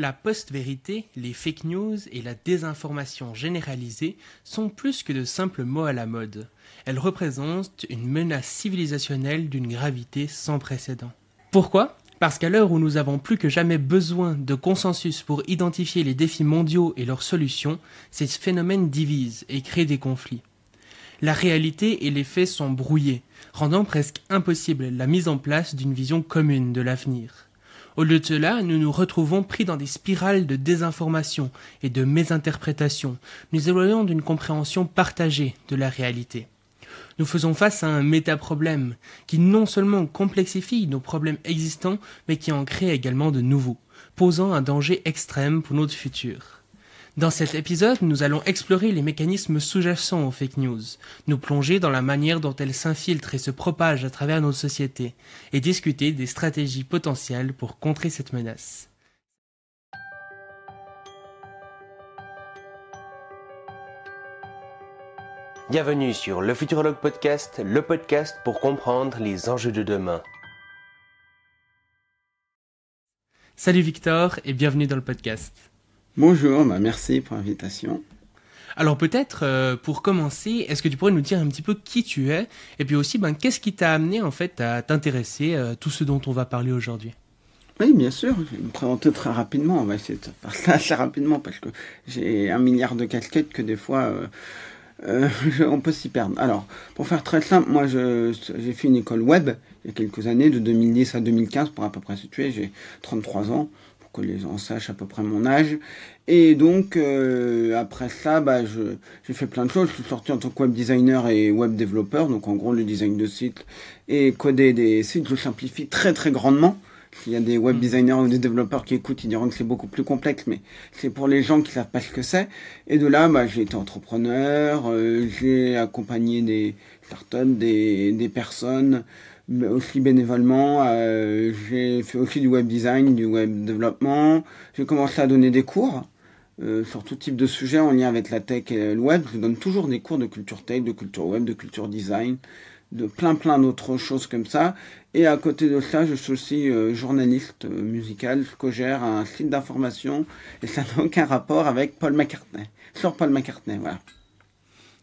La post-vérité, les fake news et la désinformation généralisée sont plus que de simples mots à la mode. Elles représentent une menace civilisationnelle d'une gravité sans précédent. Pourquoi? Parce qu'à l'heure où nous avons plus que jamais besoin de consensus pour identifier les défis mondiaux et leurs solutions, ces phénomènes divisent et créent des conflits. La réalité et les faits sont brouillés, rendant presque impossible la mise en place d'une vision commune de l'avenir. Au lieu de cela, nous nous retrouvons pris dans des spirales de désinformation et de mésinterprétation, nous éloignons d'une compréhension partagée de la réalité. Nous faisons face à un métaproblème qui non seulement complexifie nos problèmes existants, mais qui en crée également de nouveaux, posant un danger extrême pour notre futur. Dans cet épisode, nous allons explorer les mécanismes sous-jacents aux fake news, nous plonger dans la manière dont elles s'infiltrent et se propagent à travers nos sociétés, et discuter des stratégies potentielles pour contrer cette menace. Bienvenue sur le Futurologue Podcast, le podcast pour comprendre les enjeux de demain. Salut Victor et bienvenue dans le podcast. Bonjour, bah merci pour l'invitation. Alors peut-être euh, pour commencer, est-ce que tu pourrais nous dire un petit peu qui tu es et puis aussi ben, qu'est-ce qui t'a amené en fait à t'intéresser à tout ce dont on va parler aujourd'hui? Oui, bien sûr, je vais me présenter très rapidement, on va essayer de faire ça assez rapidement parce que j'ai un milliard de casquettes que des fois euh, euh, on peut s'y perdre. Alors, pour faire très simple, moi j'ai fait une école web il y a quelques années, de 2010 à 2015 pour à peu près situer, j'ai 33 ans que les gens sachent à peu près mon âge. Et donc, euh, après ça, bah, j'ai fait plein de choses. Je suis sorti en tant que web designer et web développeur. Donc, en gros, le design de sites et coder des sites, je simplifie très très grandement. S'il y a des web mm. designers ou des développeurs qui écoutent, ils diront que c'est beaucoup plus complexe, mais c'est pour les gens qui savent pas ce que c'est. Et de là, bah, j'ai été entrepreneur, euh, j'ai accompagné des startups, des, des personnes, aussi bénévolement. Euh, j'ai fait aussi du web design, du web développement. J'ai commencé à donner des cours euh, sur tout type de sujet en lien avec la tech et le web. Je donne toujours des cours de culture tech, de culture web, de culture design, de plein plein d'autres choses comme ça. Et à côté de ça, je suis aussi euh, journaliste musical, je gère un site d'information et ça n'a aucun rapport avec Paul McCartney. Sur Paul McCartney, voilà.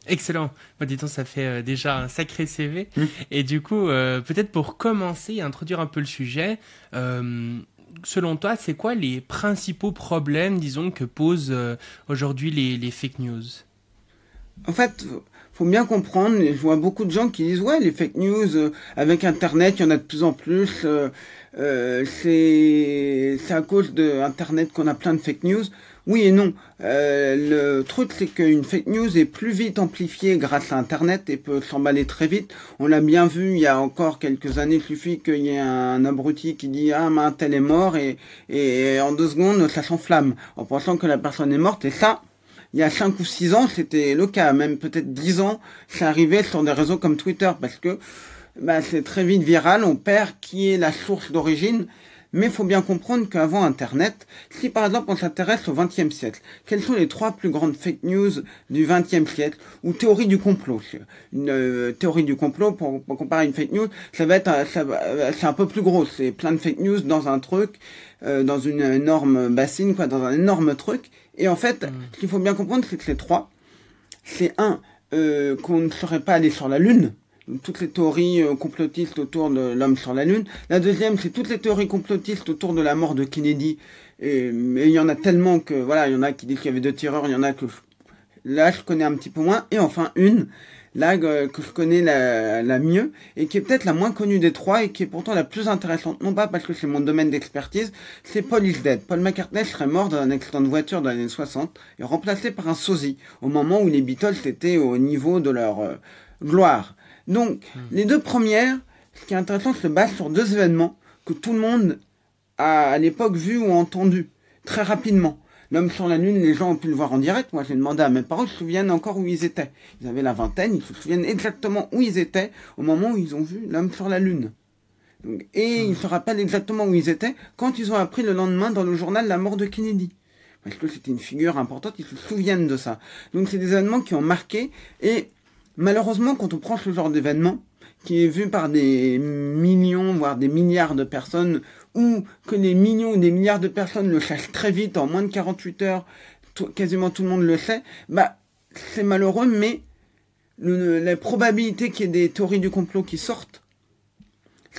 Excellent. Bah, dis ça fait euh, déjà un sacré CV. Mmh. Et du coup, euh, peut-être pour commencer, introduire un peu le sujet, euh, selon toi, c'est quoi les principaux problèmes, disons, que posent aujourd'hui les, les, fake news? En fait, faut bien comprendre, je vois beaucoup de gens qui disent, ouais, les fake news, avec Internet, il y en a de plus en plus. c'est à cause de Internet qu'on a plein de fake news. Oui et non. Euh, le truc, c'est qu'une fake news est plus vite amplifiée grâce à Internet et peut s'emballer très vite. On l'a bien vu il y a encore quelques années. Il suffit qu'il y ait un abruti qui dit ah mais tel est mort et, et en deux secondes ça s'enflamme en pensant que la personne est morte. Et ça, il y a cinq ou six ans, c'était le cas. Même peut-être dix ans, c'est arrivé sur des réseaux comme Twitter parce que bah, c'est très vite viral. On perd qui est la source d'origine mais il faut bien comprendre qu'avant Internet, si par exemple on s'intéresse au XXe siècle, quelles sont les trois plus grandes fake news du XXe siècle ou théorie du complot? Une euh, théorie du complot, pour, comparer une fake news, ça va être, c'est un peu plus gros. C'est plein de fake news dans un truc, euh, dans une énorme bassine, quoi, dans un énorme truc. Et en fait, mm. ce qu'il faut bien comprendre, c'est que les trois, c'est un euh, qu'on ne serait pas allé sur la Lune toutes les théories euh, complotistes autour de l'homme sur la Lune. La deuxième, c'est toutes les théories complotistes autour de la mort de Kennedy. Et, il y en a tellement que, voilà, il y en a qui disent qu'il y avait deux tireurs, il y en a que, là, je connais un petit peu moins. Et enfin, une, là, que je connais la, la mieux, et qui est peut-être la moins connue des trois, et qui est pourtant la plus intéressante, non pas parce que c'est mon domaine d'expertise, c'est Paul is dead. Paul McCartney serait mort dans un accident de voiture dans les années 60, et remplacé par un sosie, au moment où les Beatles étaient au niveau de leur euh, gloire. Donc, hmm. les deux premières, ce qui est intéressant, se base sur deux événements que tout le monde a à l'époque vu ou entendu très rapidement. L'homme sur la Lune, les gens ont pu le voir en direct. Moi, j'ai demandé à mes parents, ils se souviennent encore où ils étaient. Ils avaient la vingtaine, ils se souviennent exactement où ils étaient au moment où ils ont vu l'homme sur la Lune. et hmm. ils se rappellent exactement où ils étaient quand ils ont appris le lendemain dans le journal la mort de Kennedy. Parce que c'était une figure importante, ils se souviennent de ça. Donc c'est des événements qui ont marqué et Malheureusement, quand on prend ce genre d'événement, qui est vu par des millions, voire des milliards de personnes, ou que les millions ou des milliards de personnes le sachent très vite, en moins de 48 heures, quasiment tout le monde le sait, bah, c'est malheureux, mais la probabilité qu'il y ait des théories du complot qui sortent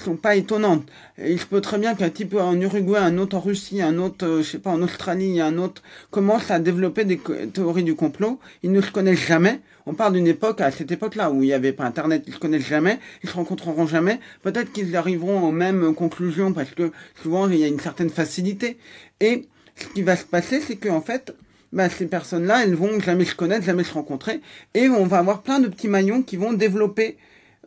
sont pas étonnantes. il se peut très bien qu'un type en Uruguay, un autre en Russie, un autre, euh, je sais pas, en Australie, un autre commence à développer des théories du complot. Ils ne se connaissent jamais. On parle d'une époque, à cette époque-là, où il n'y avait pas Internet, ils se connaissent jamais, ils se rencontreront jamais. Peut-être qu'ils arriveront aux mêmes conclusions parce que souvent il y a une certaine facilité. Et ce qui va se passer, c'est qu'en fait, bah, ces personnes-là, elles vont jamais se connaître, jamais se rencontrer, et on va avoir plein de petits maillons qui vont développer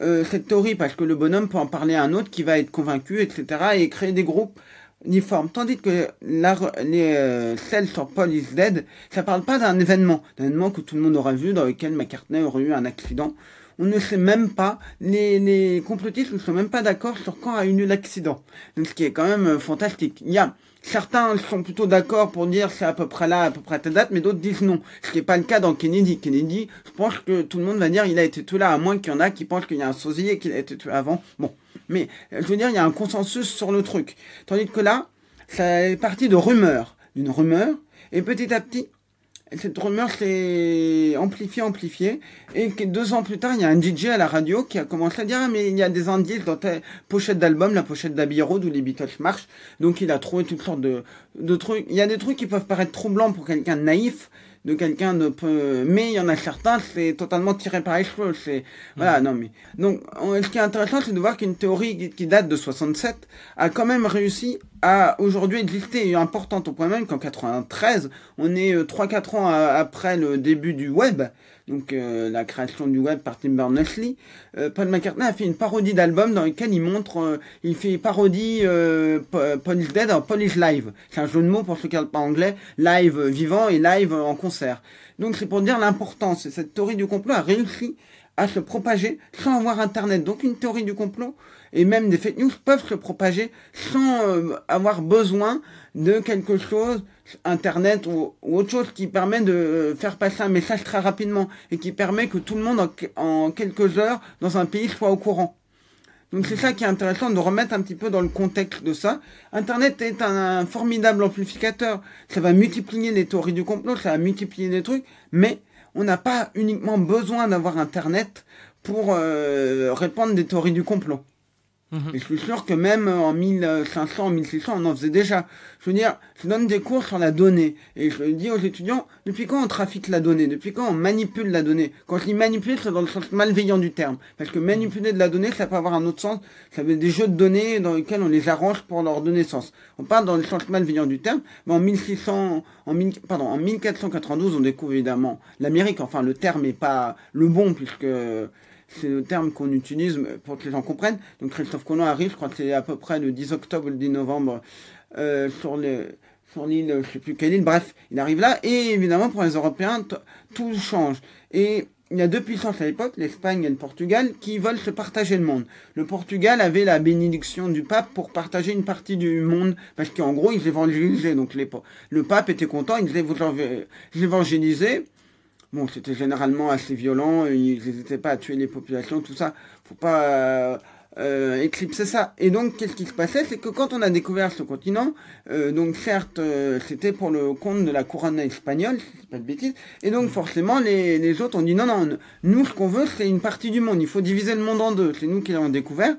euh, cette théorie parce que le bonhomme peut en parler à un autre qui va être convaincu, etc. et créer des groupes uniformes. Tandis que la, les euh, celles sur Paul is dead, ça parle pas d'un événement, d'un événement que tout le monde aura vu dans lequel McCartney aurait eu un accident. On ne sait même pas, les, les complotistes ne sont même pas d'accord sur quand a eu lieu l'accident. Ce qui est quand même euh, fantastique. Il y a Certains sont plutôt d'accord pour dire c'est à peu près là, à peu près à telle date, mais d'autres disent non. Ce qui n'est pas le cas dans Kennedy. Kennedy, je pense que tout le monde va dire il a été tué là, à moins qu'il y en a qui pensent qu'il y a un sosie et qu'il a été tué avant. Bon. Mais, je veux dire, il y a un consensus sur le truc. Tandis que là, ça est parti de rumeurs. D'une rumeur. Et petit à petit, cette rumeur s'est amplifiée, amplifiée, et deux ans plus tard, il y a un DJ à la radio qui a commencé à dire, ah, mais il y a des indices dans ta pochette d'album, la pochette d'Abbey Road où les Beatles marchent, donc il a trouvé toutes sortes de, de trucs. Il y a des trucs qui peuvent paraître troublants pour quelqu'un naïf, de quelqu'un de peu, mais il y en a certains, c'est totalement tiré par les cheveux, c'est, voilà, non, mais, donc, ce qui est intéressant, c'est de voir qu'une théorie qui date de 67 a quand même réussi à aujourd'hui exister et importante au point même qu'en 93, on est 3-4 euh, ans après le début du web, donc euh, la création du web par Tim Berners-Lee, euh, Paul McCartney a fait une parodie d'album dans lequel il montre, il fait parodie Paul is Dead Paul is Live. C'est un jeu de mots pour ceux qui parlent pas anglais, live vivant et live en concert. Donc c'est pour dire l'importance. Cette théorie du complot a réussi à se propager sans avoir Internet. Donc une théorie du complot et même des fake news peuvent se propager sans euh, avoir besoin de quelque chose, Internet ou, autre chose qui permet de euh, faire passer un message très rapidement et qui permet que tout le monde en, quelques heures dans un pays soit au courant. Donc c'est ça qui est intéressant de remettre un petit peu dans le contexte de ça. Internet est un, formidable amplificateur. Ça va multiplier les théories du complot, ça va multiplier les trucs, mais on n'a pas uniquement besoin d'avoir Internet pour euh, répandre des théories du complot. Mhm. Et je suis sûr que même en 1500, 1600, on en faisait déjà. Je veux dire, je donne des cours sur la donnée. Et je dis aux étudiants, depuis quand on trafique la donnée? Depuis quand on manipule la donnée? Quand je dis manipuler, c'est dans le sens malveillant du terme. Parce que manipuler de la donnée, ça peut avoir un autre sens. Ça veut dire des jeux de données dans lesquels on les arrange pour leur donner sens. On parle dans le sens malveillant du terme. Mais en 1600, en, pardon, en 1492, on découvre évidemment l'Amérique. Enfin, le terme n'est pas le bon puisque c'est le terme qu'on utilise pour que les gens comprennent. Donc Christophe Colomb arrive, je crois que c'est à peu près le 10 octobre ou le 10 novembre euh, sur l'île, je sais plus quelle île, bref, il arrive là, et évidemment pour les Européens, tout change. Et il y a deux puissances à l'époque, l'Espagne et le Portugal, qui veulent se partager le monde. Le Portugal avait la bénédiction du pape pour partager une partie du monde, parce qu'en gros, ils évangélisaient. Donc les, le pape était content, il disait, vous évangélisez, Bon, c'était généralement assez violent, ils n'hésitaient pas à tuer les populations, tout ça. Faut pas euh, euh, éclipser ça. Et donc, qu'est-ce qui se passait? C'est que quand on a découvert ce continent, euh, donc certes, c'était pour le compte de la couronne espagnole, si c'est pas de bêtises, et donc forcément, les, les autres ont dit non, non, nous, ce qu'on veut, c'est une partie du monde. Il faut diviser le monde en deux. C'est nous qui l'avons découvert.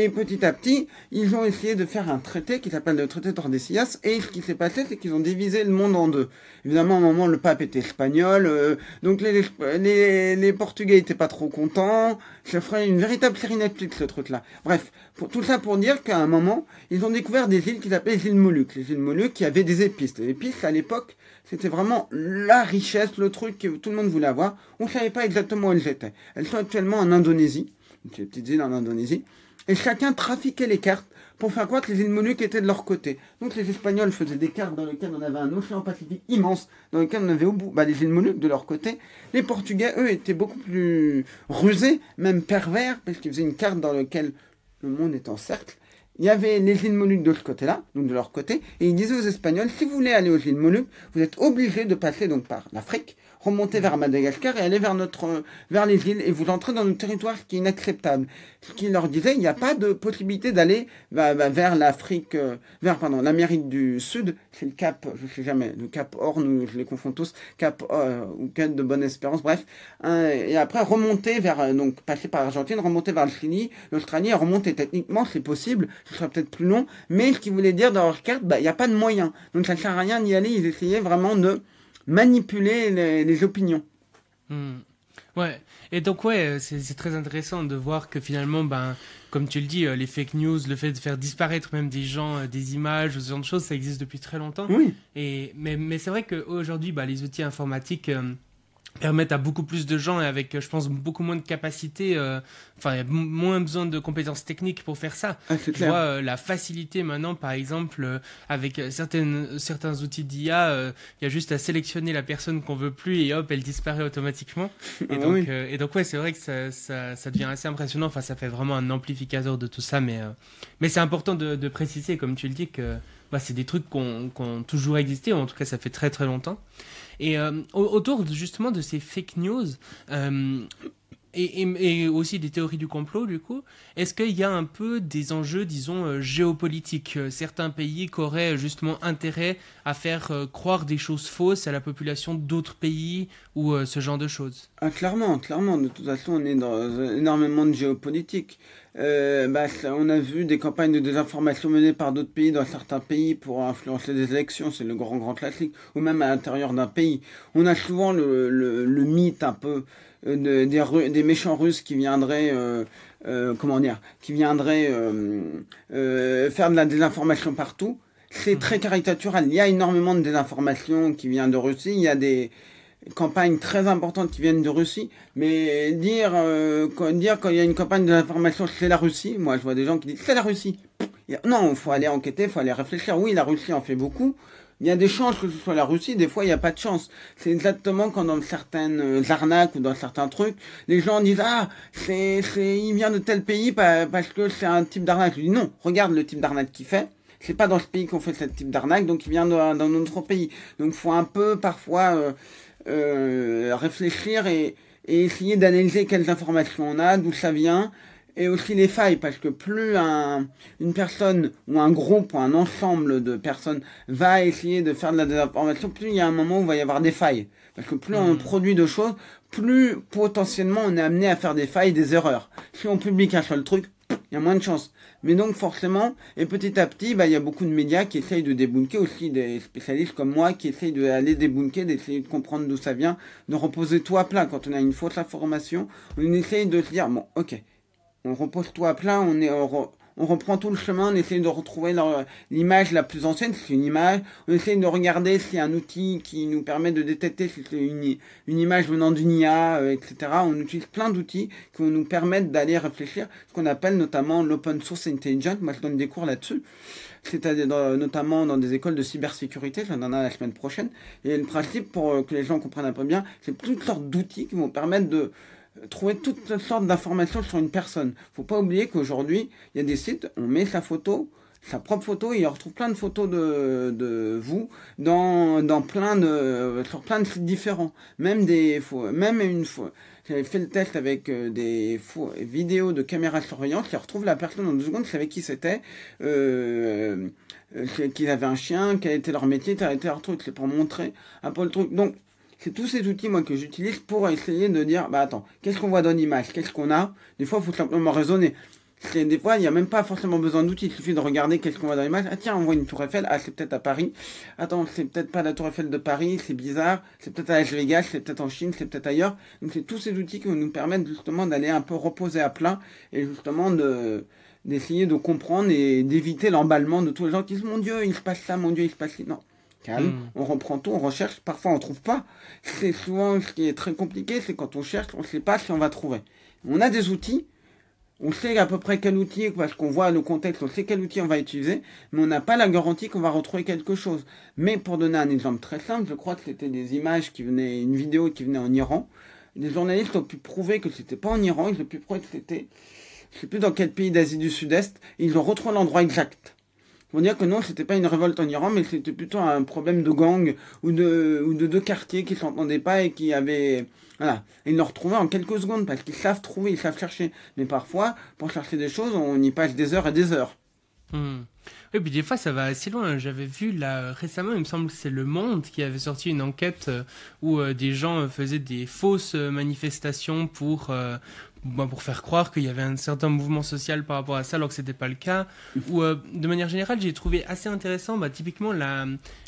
Et petit à petit, ils ont essayé de faire un traité qui s'appelle le traité Tordesillas. Et ce qui s'est passé, c'est qu'ils ont divisé le monde en deux. Évidemment, à un moment, le pape était espagnol. Euh, donc les, les, les Portugais étaient pas trop contents. Ça ferait une véritable série Netflix, ce truc-là. Bref, pour, tout ça pour dire qu'à un moment, ils ont découvert des îles qui s'appelaient les îles Moluques. Les îles Moluques qui avaient des épices. Les épices, à l'époque, c'était vraiment la richesse, le truc que tout le monde voulait avoir. On ne savait pas exactement où elles étaient. Elles sont actuellement en Indonésie. Les petites îles en Indonésie et chacun trafiquait les cartes pour faire croire que les îles Moluques étaient de leur côté. Donc les Espagnols faisaient des cartes dans lesquelles on avait un océan Pacifique immense, dans lequel on avait au bout bah, les îles Moluques de leur côté. Les Portugais, eux, étaient beaucoup plus rusés, même pervers, parce qu'ils faisaient une carte dans laquelle le monde est en cercle. Il y avait les îles Moluques de ce côté-là, donc de leur côté, et ils disaient aux Espagnols, si vous voulez aller aux îles Moluques, vous êtes obligés de passer donc par l'Afrique, remontez vers Madagascar et allez vers notre, vers les îles et vous entrez dans le territoire qui est inacceptable. Ce qui leur disait, il n'y a pas de possibilité d'aller vers l'Afrique, euh, vers pardon, l'Amérique du Sud. C'est le Cap, je sais jamais, le Cap Horn, je les confonds tous, Cap euh, ou Cap de Bonne Espérance, bref. et après remonter vers, euh, donc passer par l'Argentine, remonter vers le Chili, l'Australie, remonter techniquement, c'est possible. Ce serait peut-être plus long, mais ce qui voulait dire dans leur carte, bah, il n'y a pas de moyen. Donc ça sert à rien d'y aller. Ils essayaient vraiment de manipuler les, opinions. Hmm. Ouais. Et donc ouais, c'est très intéressant de voir que finalement, ben, comme tu le dis, euh, les fake news, le fait de faire disparaître même des gens, euh, des images, ce genre de choses, ça existe depuis très longtemps. Oui. Et mais, mais c'est vrai qu'aujourd'hui, bah, les outils informatiques euh, permettent à beaucoup plus de gens et avec, euh, je pense, beaucoup moins de capacité, euh, enfin, il y a moins besoin de compétences techniques pour faire ça. Ah, je vois euh, la facilité maintenant, par exemple, avec certaines, certains outils d'IA, il y a juste à sélectionner la personne qu'on veut plus et hop, elle disparaît automatiquement. Et, ah donc, et donc, ouais, c'est vrai que ça, ça, ça, devient assez impressionnant. Enfin, ça fait vraiment un amplificateur de tout ça, mais, mais c'est important de, de, préciser, comme tu le dis, que bah, c'est des trucs qui ont toujours existé, en tout cas, ça fait très très longtemps. Et euh, autour justement de ces fake news, euh, et, aussi des théories du complot, du coup, est-ce qu'il y a un peu des enjeux, disons, euh, géopolitiques? Certains pays qui auraient justement intérêt à faire croire des choses fausses à la population d'autres pays ou ce genre de choses? Ah, Clairement, clairement. De toute façon, on est dans énormément de géopolitique. Euh, bah, on a vu des campagnes de désinformation menées par d'autres pays dans certains pays pour influencer les élections, c'est le grand grand classique, ou même à l'intérieur d'un pays. On a souvent le, le, mythe un peu euh, des, des, méchants russes qui viendraient, euh, comment dire, qui viendraient faire de la désinformation partout. C'est mmh. très caricatural. Il y a énormément de désinformation qui vient de Russie. Il y a des campagnes très importantes qui viennent de Russie, mais dire, euh, quand, dire quand il y a une campagne d'information c'est la Russie, moi je vois des gens qui disent c'est la Russie. Non, il faut aller enquêter, il faut aller réfléchir. Oui, la Russie en fait beaucoup. Il y a des chances que ce soit la Russie, des fois il n'y a pas de chance. C'est exactement quand dans certaines euh, arnaques ou dans certains trucs, les gens disent ah c'est c'est il vient de tel pays parce que c'est un type d'arnaque. Je dis non, regarde le type d'arnaque qu'il fait c'est pas dans ce pays qu'on fait ce type d'arnaque, donc il vient d'un autre pays. Donc faut un peu parfois euh, euh, réfléchir et, essayer d'analyser quelles informations on a, d'où ça vient, et aussi les failles, parce que plus un, une personne ou un groupe ou un ensemble de personnes va essayer de faire de la désinformation, plus il y a un moment où il va y avoir des failles. Parce que plus on mmh. produit de choses, plus potentiellement on est amené à faire des failles, des erreurs. Si on publie qu'un seul truc, il y a moins de chances. Mais donc forcément, et petit à petit, bah, il y a beaucoup de médias qui essayent de débunker, aussi des spécialistes comme moi qui essayent d'aller débunker, d'essayer de comprendre d'où ça vient, de reposer tout à plat. Quand on a une fausse information, on essaye de se dire, bon, ok, on repose tout à plat, on est, on reprend tout le chemin, on essaie de retrouver l'image la plus ancienne, c'est une image, on essaie de regarder a un outil qui nous permet de détecter si c'est une, image venant d'une IA, euh, etc. On utilise plein d'outils qui vont nous permettre d'aller réfléchir, ce qu'on appelle notamment l'open source intelligence, moi je donne des cours là-dessus, c'est-à-dire notamment dans des écoles de cybersécurité, j'en ai la semaine prochaine, et le principe pour euh, que les gens comprennent un peu bien, c'est toutes sortes d'outils qui vont permettre de trouver toutes sortes d'informations sur une personne. Faut pas oublier qu'aujourd'hui, il y a des sites, on met sa photo, sa propre photo, et on retrouve plein de photos de, de vous dans, dans plein de, sur plein de sites différents. Même des, même une fois, j'avais fait le test avec euh, des vidéos de caméras surveillance qui retrouvent la personne en deux secondes, je savais qui c'était, euh, euh qu'ils avaient un chien, quel était leur métier, quel était leur truc, c'est pour montrer un peu le truc. Donc, c'est tous ces outils moi que j'utilise pour essayer de dire bah attends qu'est-ce qu'on voit dans l'image? Qu'est-ce qu'on a? Des fois il faut simplement raisonner. Des fois il n'y a même pas forcément besoin d'outils. Il suffit de regarder qu'est-ce qu'on voit dans l'image. Ah tiens on voit une tour Eiffel. Ah c'est peut-être à Paris. Attends c'est peut-être pas la tour Eiffel de Paris. C'est bizarre. C'est peut-être à Las Vegas. C'est peut-être en Chine. C'est peut-être ailleurs. Donc c'est tous ces outils qui nous permettre justement d'aller un peu reposer à plat et justement de d'essayer de comprendre et d'éviter l'emballement de tous les gens qui disent mon dieu il se passe ça. Mon dieu il se passe ça non calme, hmm. on reprend tout, on recherche, parfois on trouve pas. C'est souvent ce qui est très compliqué, c'est quand on cherche, on ne sait pas si on va trouver. On a des outils, on sait à peu près quel outil, parce qu'on voit le contexte, on sait quel outil on va utiliser, mais on n'a pas la garantie qu'on va retrouver quelque chose. Mais pour donner un exemple très simple, je crois que c'était des images qui venaient, une vidéo qui venait en Iran. Des journalistes ont pu prouver que c'était pas en Iran, ils ont pu prouver que c'était, je sais plus dans quel pays d'Asie du Sud-Est, ils ont retrouvé l'endroit exact. Pour dire que non, c'était pas une révolte en Iran, mais c'était plutôt un problème de gang ou de, ou de deux quartiers qui s'entendaient pas et qui avaient, voilà. Ils le retrouvaient en quelques secondes parce qu'ils savent trouver, ils savent chercher. Mais parfois, pour chercher des choses, on y passe des heures et des heures. Hmm. Oui, puis des fois ça va assez loin. J'avais vu là récemment, il me semble que c'est Le Monde qui avait sorti une enquête euh, où euh, des gens euh, faisaient des fausses manifestations pour bah, pour faire croire qu'il y avait un certain mouvement social par rapport à ça, alors que c'était pas le cas. Ou de manière générale, j'ai trouvé assez intéressant, bah, typiquement la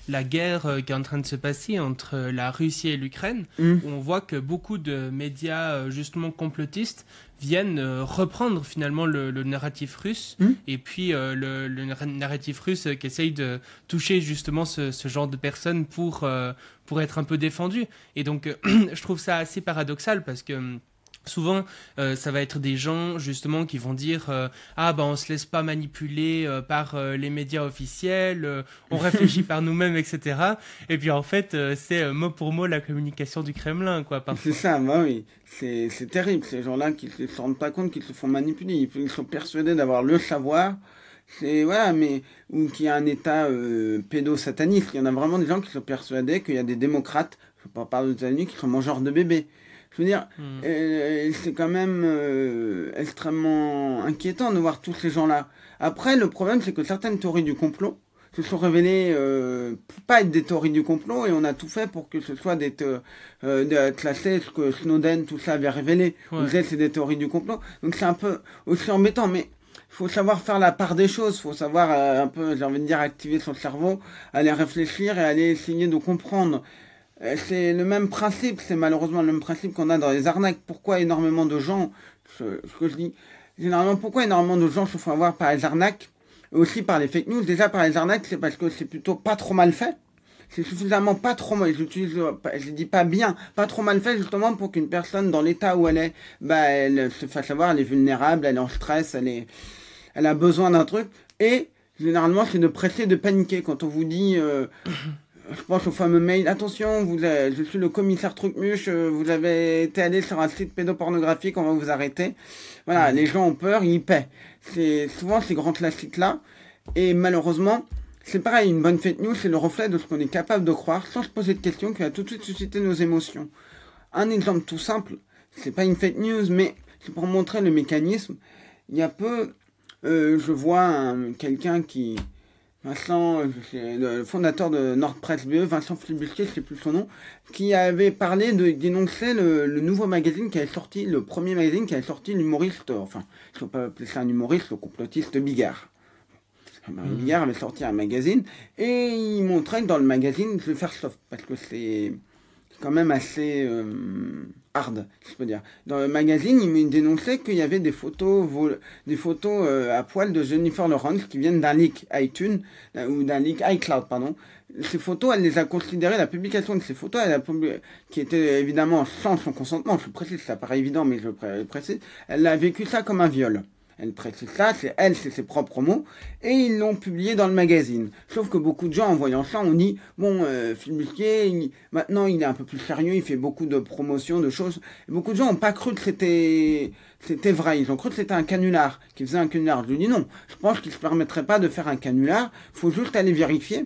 la guerre qui est en train de se passer entre la Russie et l'Ukraine, mm. où on voit que beaucoup de médias justement complotistes viennent euh, reprendre finalement le, narratif russe hmm. et puis euh, le, narratif russe qui essaye de toucher justement ce, genre de personnes pour, euh, pour être un peu défendu. Et donc je trouve ça assez paradoxal parce que Souvent, euh, ça va être des gens justement qui vont dire euh, ah ben on se laisse pas manipuler euh, par les médias officiels, on réfléchit par nous-mêmes, etc. Et puis en fait, c'est mot pour mot la communication du Kremlin, quoi. C'est ça, bah oui, c'est terrible ces gens-là qui ne se rendent pas compte qu'ils se font manipuler, ils sont persuadés d'avoir le savoir. C'est voilà, mais ou qu'il y a un État pédosataniste. Il y en a vraiment des gens qui sont persuadés qu'il y a des démocrates, je ne parle pas aux États-Unis, qui sont mangeurs de bébés. Je veux dire, hmm. euh, c'est quand même euh, extrêmement inquiétant de voir tous ces gens-là. Après, le problème, c'est que certaines théories du complot se sont révélées euh, pas être des théories du complot et on a tout fait pour que ce soit des euh, classé ce que Snowden, tout ça avait révélé. Ouais. c'est des théories du complot. Donc c'est un peu aussi embêtant, mais il faut savoir faire la part des choses, il faut savoir un peu, j'ai envie de dire, activer son cerveau, aller réfléchir et aller essayer de comprendre c'est le même principe, c'est malheureusement le même principe qu'on a dans les arnaques. Pourquoi énormément de gens, ce, que je dis, généralement, pourquoi énormément de gens se font avoir par les arnaques, et aussi par les fake news? Déjà par les arnaques, c'est parce que c'est plutôt pas trop mal fait. C'est suffisamment pas trop mal, j'utilise, je dis pas bien, pas trop mal fait justement pour qu'une personne dans l'état où elle est, bah, elle se fasse savoir, elle est vulnérable, elle est en stress, elle est, elle a besoin d'un truc. Et généralement, c'est de presser, de paniquer quand on vous dit, euh, je pense au fameux mail. Attention, vous, je suis le commissaire Trucmuche, euh, vous avez été allé sur un site pédopornographique, on va vous arrêter. Voilà, les gens ont peur, ils paient. C'est souvent ces grands classiques-là. Et malheureusement, c'est pareil, une bonne fake news, c'est le reflet de ce qu'on est capable de croire sans se poser de questions qui va tout de suite susciter nos émotions. Un exemple tout simple, c'est pas une fake news, mais c'est pour montrer le mécanisme. Il y a peu, euh, je vois quelqu'un qui, Vincent, le fondateur de NordPress BE, Vincent Flibusquet, je sais plus son nom, qui avait parlé de dénoncer le, nouveau magazine qui avait sorti, le premier magazine qui avait sorti l'humoriste, enfin, ne peux pas appeler ça un humoriste, le complotiste Bigard. Marie mmh. Bigard avait sorti un magazine et il montrait que dans le magazine, je vais faire soft parce que c'est quand même assez euh, hard, je peux dire. Dans le magazine, il dénonçait qu'il y avait des photos, des photos euh, à poil de Jennifer Lawrence qui viennent d'un leak iTunes ou d'un leak iCloud, pardon. Ces photos, elle les a considérées, la publication de ces photos, elle a qui était évidemment sans son consentement, je précise, ça paraît évident, mais je précise, elle a vécu ça comme un viol. Elle précise ça, c'est elle, c'est ses propres mots, et ils l'ont publié dans le magazine. Sauf que beaucoup de gens, en voyant ça, ont dit, bon, euh, Phil maintenant il est un peu plus sérieux, il fait beaucoup de promotions, de choses. Beaucoup de gens n'ont pas cru que c'était vrai. Ils ont cru que c'était un canular, qui faisait un canular. Je lui dis non, je pense qu'il ne se permettrait pas de faire un canular, faut juste aller vérifier.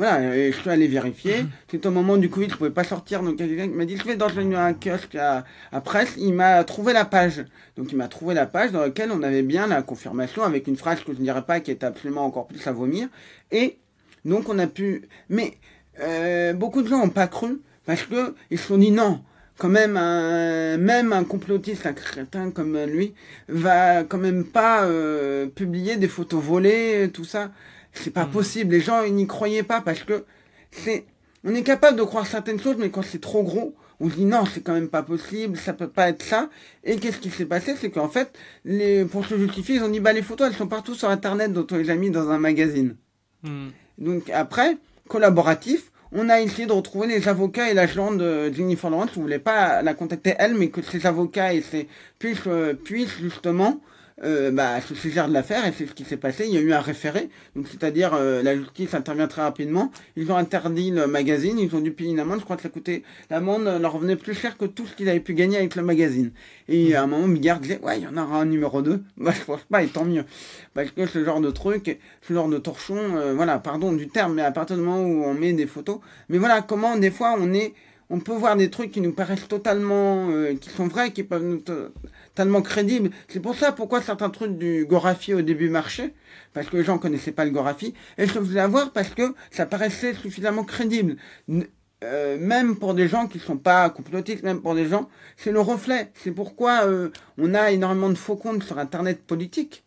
Voilà, et je suis allé vérifier. C'est au moment du Covid, je pouvais pas sortir. Donc, quelqu'un m'a dit, je vais dans un kiosque à, à presse. Il m'a trouvé la page. Donc, il m'a trouvé la page dans laquelle on avait bien la confirmation avec une phrase que je ne dirais pas qui est absolument encore plus à vomir. Et donc, on a pu. Mais euh, beaucoup de gens n'ont pas cru parce que ils se sont dit non. Quand même, un, même un complotiste, un crétin comme lui, va quand même pas euh, publier des photos volées, tout ça. C'est pas hmm. possible. Les gens, ils n'y croyaient pas parce que c'est, on est capable de croire certaines choses, mais quand c'est trop gros, on dit non, c'est quand même pas possible, ça peut pas être ça. Et qu'est-ce qui s'est passé? C'est qu'en fait, les, pour se justifier, ils ont dit bah les photos, elles sont partout sur Internet, dont on les a mis dans un magazine. Hmm. Donc après, collaboratif, on a essayé de retrouver les avocats et l'agent de Jennifer Lawrence. On voulait pas la contacter elle, mais que ses avocats et ses puissent, euh, puissent justement euh, bah, se saisir de l'affaire et c'est ce qui s'est passé. Il y a eu un référé, donc c'est-à-dire euh, la justice intervient très rapidement. Ils ont interdit le magazine, ils ont dû payer une amende. Je crois que ça coûtait l'amende leur revenait plus cher que tout ce qu'ils avaient pu gagner avec le magazine. Et à un moment, Bigard disait ouais, il y en aura un numéro 2. Bah, je pense pas, et tant mieux, parce que ce genre de truc, ce genre de torchon, euh, voilà, pardon du terme, mais à partir du moment où on met des photos, mais voilà, comment des fois on est on peut voir des trucs qui nous paraissent totalement, qui sont vrais, qui peuvent nous, tellement crédible. C'est pour ça pourquoi certains trucs du Gorafi au début marchaient, parce que les gens connaissaient pas le Gorafi, et je voulais avoir parce que ça paraissait suffisamment crédible. Euh, même pour des gens qui sont pas complotistes, même pour des gens, c'est le reflet. C'est pourquoi euh, on a énormément de faux comptes sur Internet politique.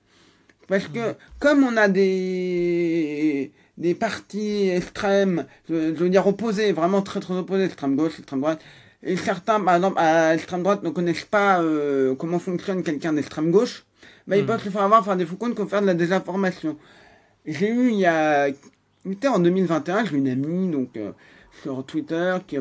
Parce que comme on a des des partis extrêmes, je, veux dire opposés, vraiment très très opposés, extrême gauche, extrême droite, et certains, par exemple, à l'extrême droite ne connaissent pas euh, comment fonctionne quelqu'un d'extrême gauche, bah, ils hmm. peuvent se faire avoir faire des faux comptes qu'on faire de la désinformation. J'ai eu il y a, en 2021, j'ai une amie donc euh, sur Twitter qui,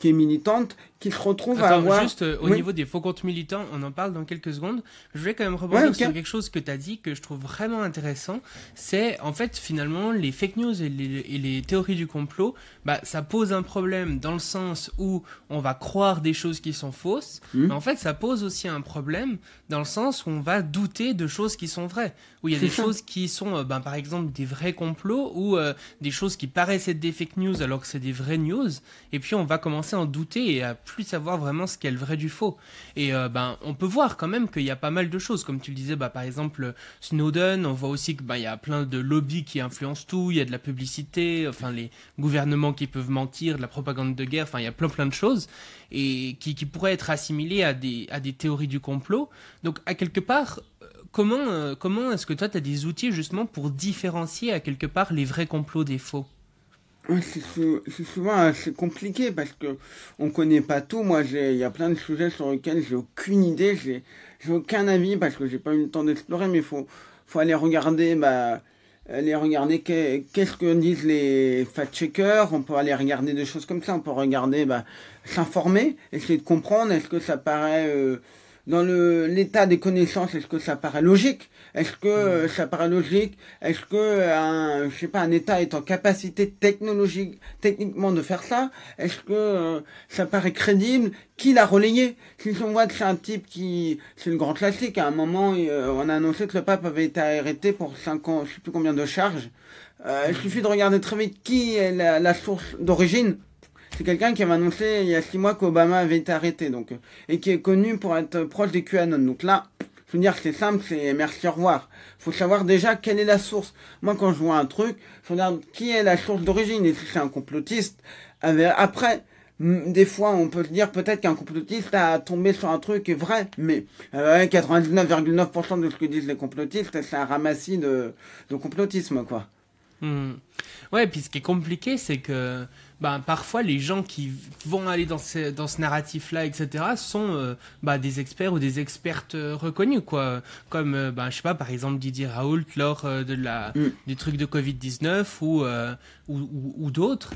qui est militante, qui se retrouve à avoir... juste euh, au niveau des faux comptes militants, on en parle dans quelques secondes. Je vais quand même rebondir sur quelque chose que tu as dit que je trouve vraiment intéressant. C'est en fait finalement les fake news et les, théories du complot, bah, ça pose un problème dans le sens où on va croire des choses qui sont fausses, hmm. mais en fait ça pose aussi un problème dans le sens où on va douter de choses qui sont vraies. Où il y a des choses qui sont euh, ben, par exemple des vrais complots ou euh, des choses qui paraissent être des fake news alors que c'est des vraies news. Et puis on va commencer à en douter et à plus savoir vraiment ce qu'est le vrai du faux. Et euh, ben, on peut voir quand même qu'il y a pas mal de choses, comme tu le disais, bah, par exemple Snowden, on voit aussi qu'il ben, y a plein de lobbies qui influencent tout, il y a de la publicité, enfin les gouvernements qui peuvent mentir, de la propagande de guerre, enfin il y a plein plein de choses et qui, qui pourraient être assimilées à des, à des théories du complot. Donc à quelque part, euh, comment, euh, comment est-ce que toi tu as des outils justement pour différencier à quelque part les vrais complots des faux? C'est souvent assez compliqué parce que on connaît pas tout. Moi, il y a plein de sujets sur lesquels j'ai aucune idée, j'ai aucun avis parce que j'ai pas eu le temps d'explorer. Mais faut faut aller regarder, bah, aller regarder qu'est-ce que disent les fact-checkers. On peut aller regarder des choses comme ça. On peut regarder, bah, s'informer, essayer de comprendre. Est-ce que ça paraît euh, dans le l'état des connaissances, est-ce que ça paraît logique? Est-ce que euh, ça paraît logique? Est-ce que un, je sais pas, un État est en capacité technologique, techniquement de faire ça? Est-ce que euh, ça paraît crédible? Qui l'a relayé? Si on voit que c'est un type qui, c'est le grand classique. À un moment, euh, on a annoncé que le pape avait été arrêté pour 5 ans, je sais plus combien de charges. il suffit de regarder très vite qui est la, la source d'origine c'est quelqu'un qui avait annoncé il y a six mois qu'Obama avait été arrêté, donc, et qui est connu pour être proche des QAnon. Donc là, je veux dire, c'est simple, c'est merci, au revoir. Faut savoir déjà quelle est la source. Moi, quand je vois un truc, je regarde qui est la source d'origine, et si c'est un complotiste, après, des fois, on peut se dire peut-être qu'un complotiste a tombé sur un truc vrai, mais 99,9% de ce que disent les complotistes, c'est un ramassis de, de complotisme, quoi. Hmm. Ouais, puis ce qui est compliqué, c'est que ben, parfois les gens qui vont aller dans ce, dans ce narratif-là, etc., sont euh, bah, des experts ou des expertes euh, reconnues, quoi. Comme, euh, ben, je sais pas, par exemple Didier Raoult lors de la, mm. du truc de Covid-19 ou, ou, ou, d'autres.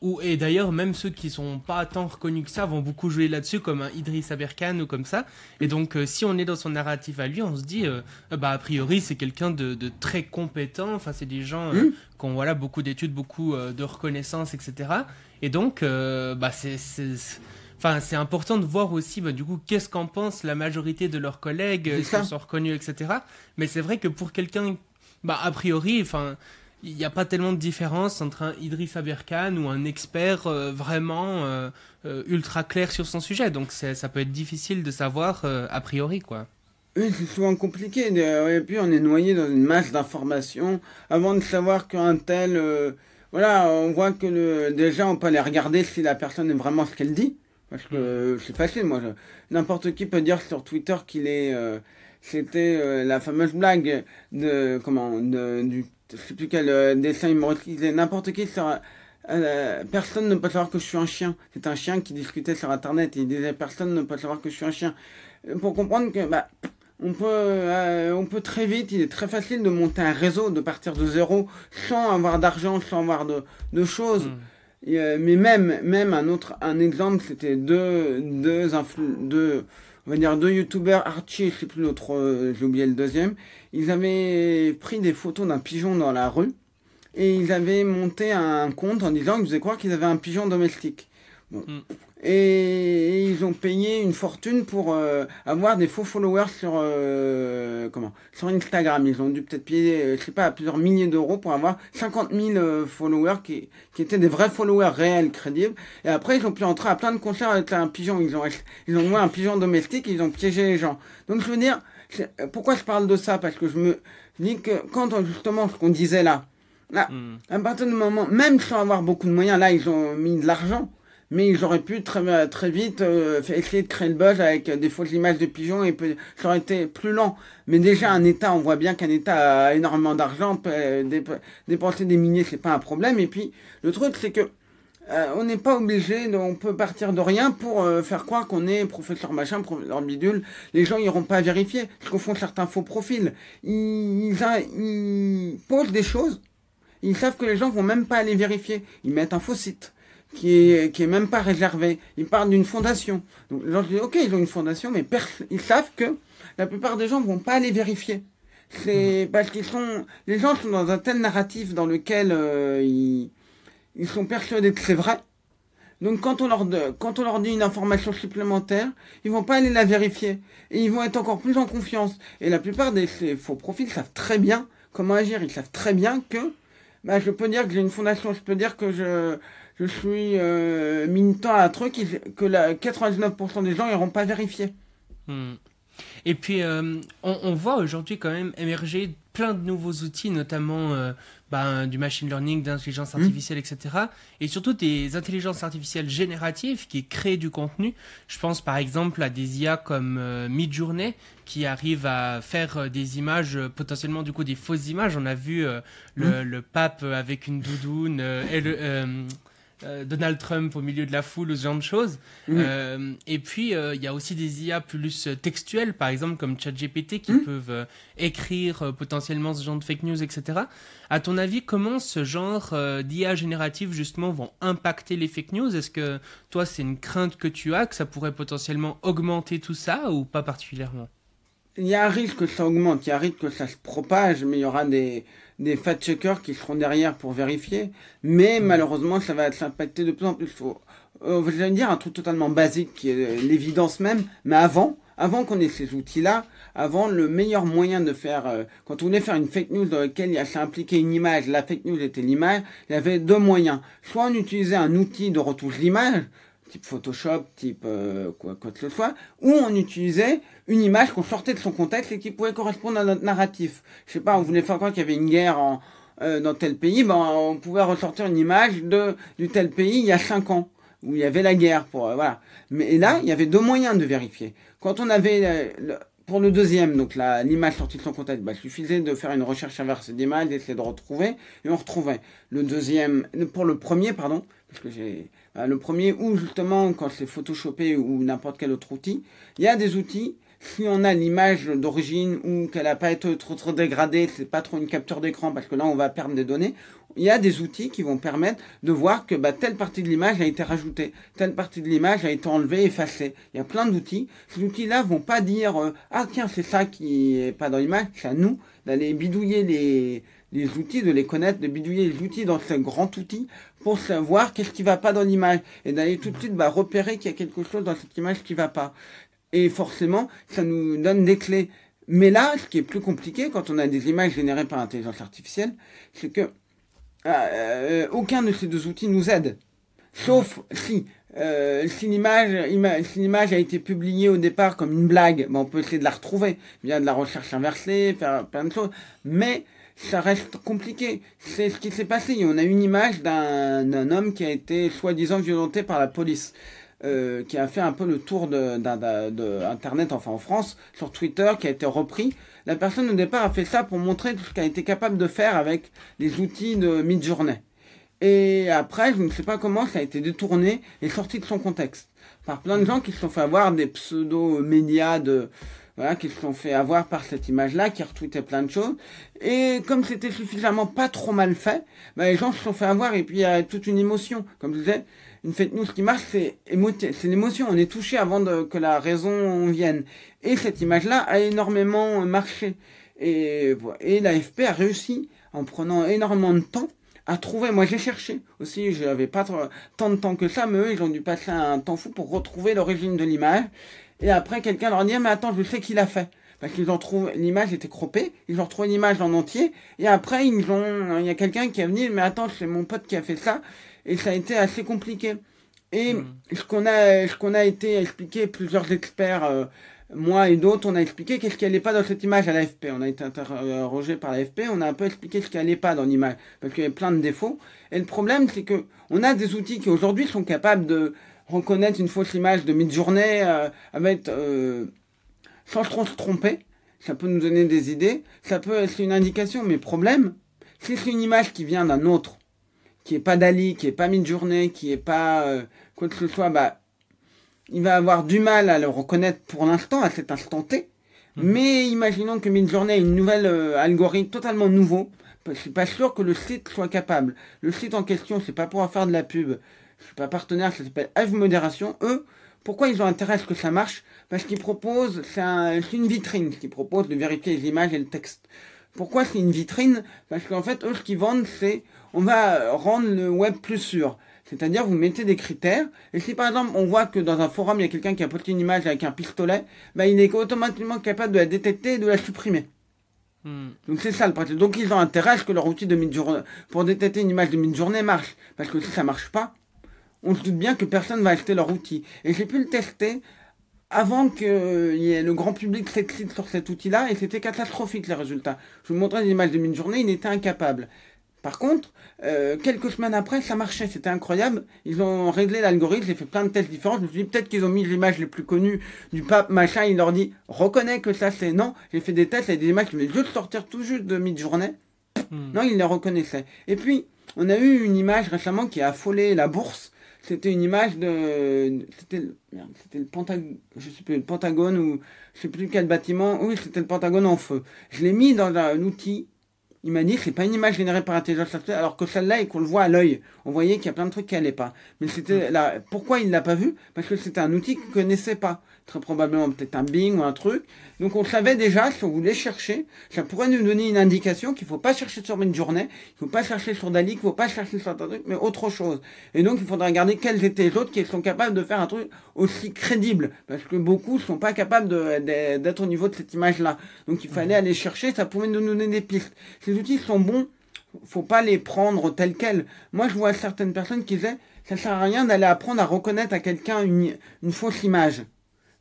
ou, et d'ailleurs, même ceux qui sont pas tant reconnus que ça vont beaucoup jouer là-dessus, comme un Idriss Aberkan ou comme ça. Et donc, si on est dans son narratif à lui, on se dit, bah, a priori, c'est quelqu'un de, de, très compétent. Enfin, c'est des gens mm. Qui ont voilà, beaucoup d'études, beaucoup de reconnaissance, etc. Et donc, bah, c'est Enfin, c'est important de voir aussi, bah, du coup, qu'est-ce qu'en pense la majorité de leurs collègues, qui sont reconnus, etc. Mais c'est vrai que pour quelqu'un, bah, a priori, enfin, il n'y a pas tellement de différence entre un Idriss Aberkan ou un expert euh, vraiment euh, euh, ultra clair sur son sujet. Donc, ça peut être difficile de savoir a priori, quoi. Oui, c'est souvent compliqué. Et puis, on est noyé dans une masse d'informations avant de savoir qu'un tel. voilà, on voit que le, déjà, on peut aller regarder si la personne est vraiment ce qu'elle dit. Parce que c'est facile, moi. N'importe qui peut dire sur Twitter qu'il est. Euh, c'était euh, la fameuse blague de. Comment de, du, Je sais plus quel euh, dessin humoristique. N'importe qui sur. personne ne peut savoir que je suis un chien. C'est un chien qui discutait sur internet et il disait personne ne peut savoir que je suis un chien. Pour comprendre que. Bah, on peut, on peut très vite, il est très facile de monter un réseau, de partir de zéro, sans avoir d'argent, sans avoir de, de choses. Hmm. Euh, mais même, même un autre un exemple, c'était deux, deux, deux on va dire deux youtubeurs, Archie je sais plus l'autre, euh, j'ai oublié le deuxième, ils avaient pris des photos d'un pigeon dans la rue et ils avaient monté un compte en disant qu'ils faisaient croire qu'ils avaient un pigeon domestique. Bon. Mm. Et ils ont payé une fortune pour euh, avoir des faux followers sur euh, comment sur Instagram. Ils ont dû peut-être payer, je sais pas, plusieurs milliers d'euros pour avoir 50 000 followers qui, qui étaient des vrais followers réels, crédibles. Et après, ils ont pu entrer à plein de concerts avec un pigeon. Ils ont ils ont loué un pigeon domestique. Et ils ont piégé les gens. Donc je veux dire, pourquoi je parle de ça? Parce que je me dis que quand justement ce qu'on disait là, là, hmm. à partir du moment, même sans avoir beaucoup de moyens, là ils ont mis de l'argent mais ils auraient pu très, très vite euh, essayer de créer le buzz avec des fausses images de pigeons et ça aurait été plus lent. Mais déjà, un État, on voit bien qu'un État a énormément d'argent, dépenser des milliers, c'est pas un problème. Et puis, le truc, c'est que euh, on n'est pas obligé, on peut partir de rien pour euh, faire croire qu'on est professeur machin, professeur bidule. Les gens iront pas vérifier, ce qu'on font certains faux profils. Ils, ils posent des choses, ils savent que les gens vont même pas aller vérifier. Ils mettent un faux site qui est, qui est même pas réservé. Ils parlent d'une fondation. Donc les gens disent, ok, ils ont une fondation, mais ils savent que la plupart des gens vont pas aller vérifier. C'est parce qu'ils sont, les gens sont dans un tel narratif dans lequel euh, ils, ils sont persuadés que c'est vrai. Donc quand on leur quand on leur dit une information supplémentaire, ils vont pas aller la vérifier et ils vont être encore plus en confiance. Et la plupart des faux profils savent très bien comment agir. Ils savent très bien que bah, je peux dire que j'ai une fondation, je peux dire que je je suis euh, militant à un truc que la 99% des gens n'iront pas vérifier. Hmm. Et puis, euh, on, voit aujourd'hui quand même émerger plein de nouveaux outils, notamment euh, ben, du machine learning, d'intelligence hmm. artificielle, etc. Et surtout des intelligences artificielles génératives qui créent du contenu. Je pense par exemple à des IA comme Midjourney qui arrivent à faire des images, potentiellement du coup des fausses images. On a vu le, hmm. le, pape avec une doudoune et le euh, Donald Trump au milieu de la foule, ce genre de choses. Euh, et puis, euh, il y a aussi des IA plus textuelles, par exemple, comme ChatGPT, qui peuvent écrire potentiellement ce genre de fake news, etc. À ton avis, comment ce genre d'IA générative, justement, vont impacter les fake news? Est-ce que toi, c'est une crainte que tu as, que ça pourrait potentiellement augmenter tout ça, ou pas particulièrement? Il y a un risque que ça augmente, il y a un risque que ça se propage, mais il y aura des des fact-checkers qui seront derrière pour vérifier, mais mm. malheureusement, ça va s'impacter de plus en plus. Faut, euh, vous allez me dire un truc totalement basique qui est l'évidence même, mais avant, avant qu'on ait ces outils-là, avant le meilleur moyen de faire, euh, quand on voulait faire une fake news dans laquelle il y a impliqué une image, la fake news était l'image, il y avait deux moyens. Soit on utilisait un outil de retouche d'image, type Photoshop, type euh, quoi, que ce soit, ou on utilisait une image qu'on sortait de son contexte et qui pouvait correspondre à notre narratif. Je sais pas, on voulait faire quoi qu'il y avait une guerre euh, dans tel pays, ben on pouvait ressortir une image de du tel pays il y a cinq ans où il y avait la guerre pour euh, voilà. Mais là, il y avait deux moyens de vérifier. Quand on avait pour le deuxième, donc l'image sortie de son contexte, bah, il suffisait de faire une recherche inverse d'image, d'essayer de retrouver, et on retrouvait. Le deuxième, pour le premier, pardon, parce que j'ai le premier, ou justement quand c'est photoshopé ou n'importe quel autre outil, il y a des outils, si on a l'image d'origine ou qu'elle n'a pas été trop, trop dégradée, c'est pas trop une capture d'écran parce que là on va perdre des données, il y a des outils qui vont permettre de voir que bah, telle partie de l'image a été rajoutée, telle partie de l'image a été enlevée, effacée. Il y a plein d'outils. Ces outils-là vont pas dire euh, ah tiens c'est ça qui est pas dans l'image, c'est à nous d'aller bidouiller les outils, de les connaître, de bidouiller les outils dans ce grand outil pour savoir qu'est-ce qui va pas dans l'image et d'aller tout de suite bah, repérer qu'il y a quelque chose dans cette image qui va pas. Et forcément, ça nous donne des clés. Mais là, ce qui est plus compliqué quand on a des images générées par intelligence artificielle, c'est que euh, aucun de ces deux outils nous aide. Sauf si, euh, si l'image a été publiée au départ comme une blague, on peut essayer de la retrouver via de la recherche inversée, faire plein de choses. Mais ça reste compliqué. C'est ce qui s'est passé. On a une image d'un homme qui a été soi-disant violenté par la police. Euh, qui a fait un peu le tour de, de, Internet, enfin en France, sur Twitter, qui a été repris. La personne au départ a fait ça pour montrer tout ce qu'elle été capable de faire avec les outils de mid-journée. Et après, je ne sais pas comment, ça a été détourné et sorti de son contexte. Par plein de gens qui se sont fait avoir des pseudo-médias de, voilà, qui se sont fait avoir par cette image-là, qui retweetaient plein de choses. Et comme c'était suffisamment pas trop mal fait, bah, les gens se sont fait avoir et puis il y a toute une émotion. Comme je disais, une fake news qui marche, c'est c'est l'émotion. On est touché avant que la raison vienne. Et cette image-là a énormément marché. Et, et l'AFP a réussi, en prenant énormément de temps, à trouver. Moi, j'ai cherché aussi. Je n'avais pas tant de temps que ça, mais eux, ils ont dû passer un temps fou pour retrouver l'origine de l'image. Et après, quelqu'un leur dit, mais attends, je sais qui l'a fait. Parce qu'ils ont trouvé, l'image était croppée, ils ont retrouvé l'image en entier, et après, ils ont, il y a quelqu'un qui a venu, mais attends, c'est mon pote qui a fait ça, et ça a été assez compliqué. Et hmm. ce qu'on a, ce qu'on a été expliqué, plusieurs experts, euh, moi et d'autres, on a expliqué qu'est-ce qui allait pas dans cette image à l'AFP. On a été interrogé par l'AFP, on a un peu expliqué ce qui allait pas dans l'image, parce qu'il y avait plein de défauts. Et le problème, c'est que on a des outils qui aujourd'hui sont capables de reconnaître une fausse image de mid-journée euh, avec, euh, sans trop se tromper. Ça peut nous donner des idées, ça peut être une indication, mais problème, si c'est une image qui vient d'un autre, qui est pas d'Ali, qui est pas mid-journée, qui est pas euh, quoi que ce soit, bah, il va avoir du mal à le reconnaître pour l'instant, à cet instant T. Mhm. Mais imaginons que mid-journée ait une nouvelle euh, algorithme totalement nouveau. Je suis pas sûr que le site soit capable. Le site en question, c'est pas pour faire de la pub pas partenaire, ça s'appelle Eve Modération. Eux, pourquoi ils ont intérêt à ce que ça marche? Parce qu'ils proposent, c'est une vitrine, qui propose de vérifier les images et le texte. Pourquoi c'est une vitrine? Parce qu'en fait, eux, ce qu'ils vendent, c'est on va rendre le web plus sûr. C'est-à-dire, vous mettez des critères, et si par exemple, on voit que dans un forum, il y a quelqu'un qui a posté une image avec un pistolet, bah, il est automatiquement capable de la détecter et de la supprimer. Hmm. Donc c'est ça le principe. Donc ils ont intérêt à ce que leur outil de mid-journée, pour détecter une image de mid-journée marche. Parce que si ça marche pas, on se doute bien que personne va acheter leur outil. Et j'ai pu le tester avant que le grand public s'excite sur cet outil-là, et c'était catastrophique les résultats. Je vous montrais des images de mi-journée, il était incapable. Par contre, euh, quelques semaines après, ça marchait, c'était incroyable. Ils ont réglé l'algorithme, j'ai fait plein de tests différents. Je me suis dit peut-être qu'ils ont mis les images les plus connues du pape, machin. Il leur dit reconnais que ça c'est non. J'ai fait des tests avec des images qui venaient juste sortir tout juste de mi-journée. Hmm. Non, ils les reconnaissaient. Et puis, on a eu une image récemment qui a affolé la bourse c'était une image de c'était c'était le Pentagone je sais plus le Pentagone ou je sais plus quel bâtiment. Oui c'était le Pentagone en feu. Je l'ai mis dans un outil il m'a dit c'est pas une image générée par intelligence artificielle alors que celle-là et qu'on le voit à l'œil. On voyait qu'il y a plein de trucs qui allaient pas. Mais c'était là pourquoi il l'a pas vu? Parce que c'était un outil qu'il connaissait pas très probablement peut-être un Bing ou un truc. Donc on savait déjà, si on voulait chercher, ça pourrait nous donner une indication qu'il faut pas chercher sur une journée, il faut pas chercher sur Dali, qu'il faut pas chercher sur un truc, mais autre chose. Et donc il faudra regarder quels étaient les autres qui sont capables de faire un truc aussi crédible, parce que beaucoup sont pas capables d'être au niveau de cette image-là. Donc il fallait aller chercher, ça pouvait nous donner des pistes. Ces outils sont bons, faut pas les prendre tels quels. Moi je vois certaines personnes qui disaient, ça sert à rien d'aller apprendre à reconnaître à quelqu'un une, une fausse image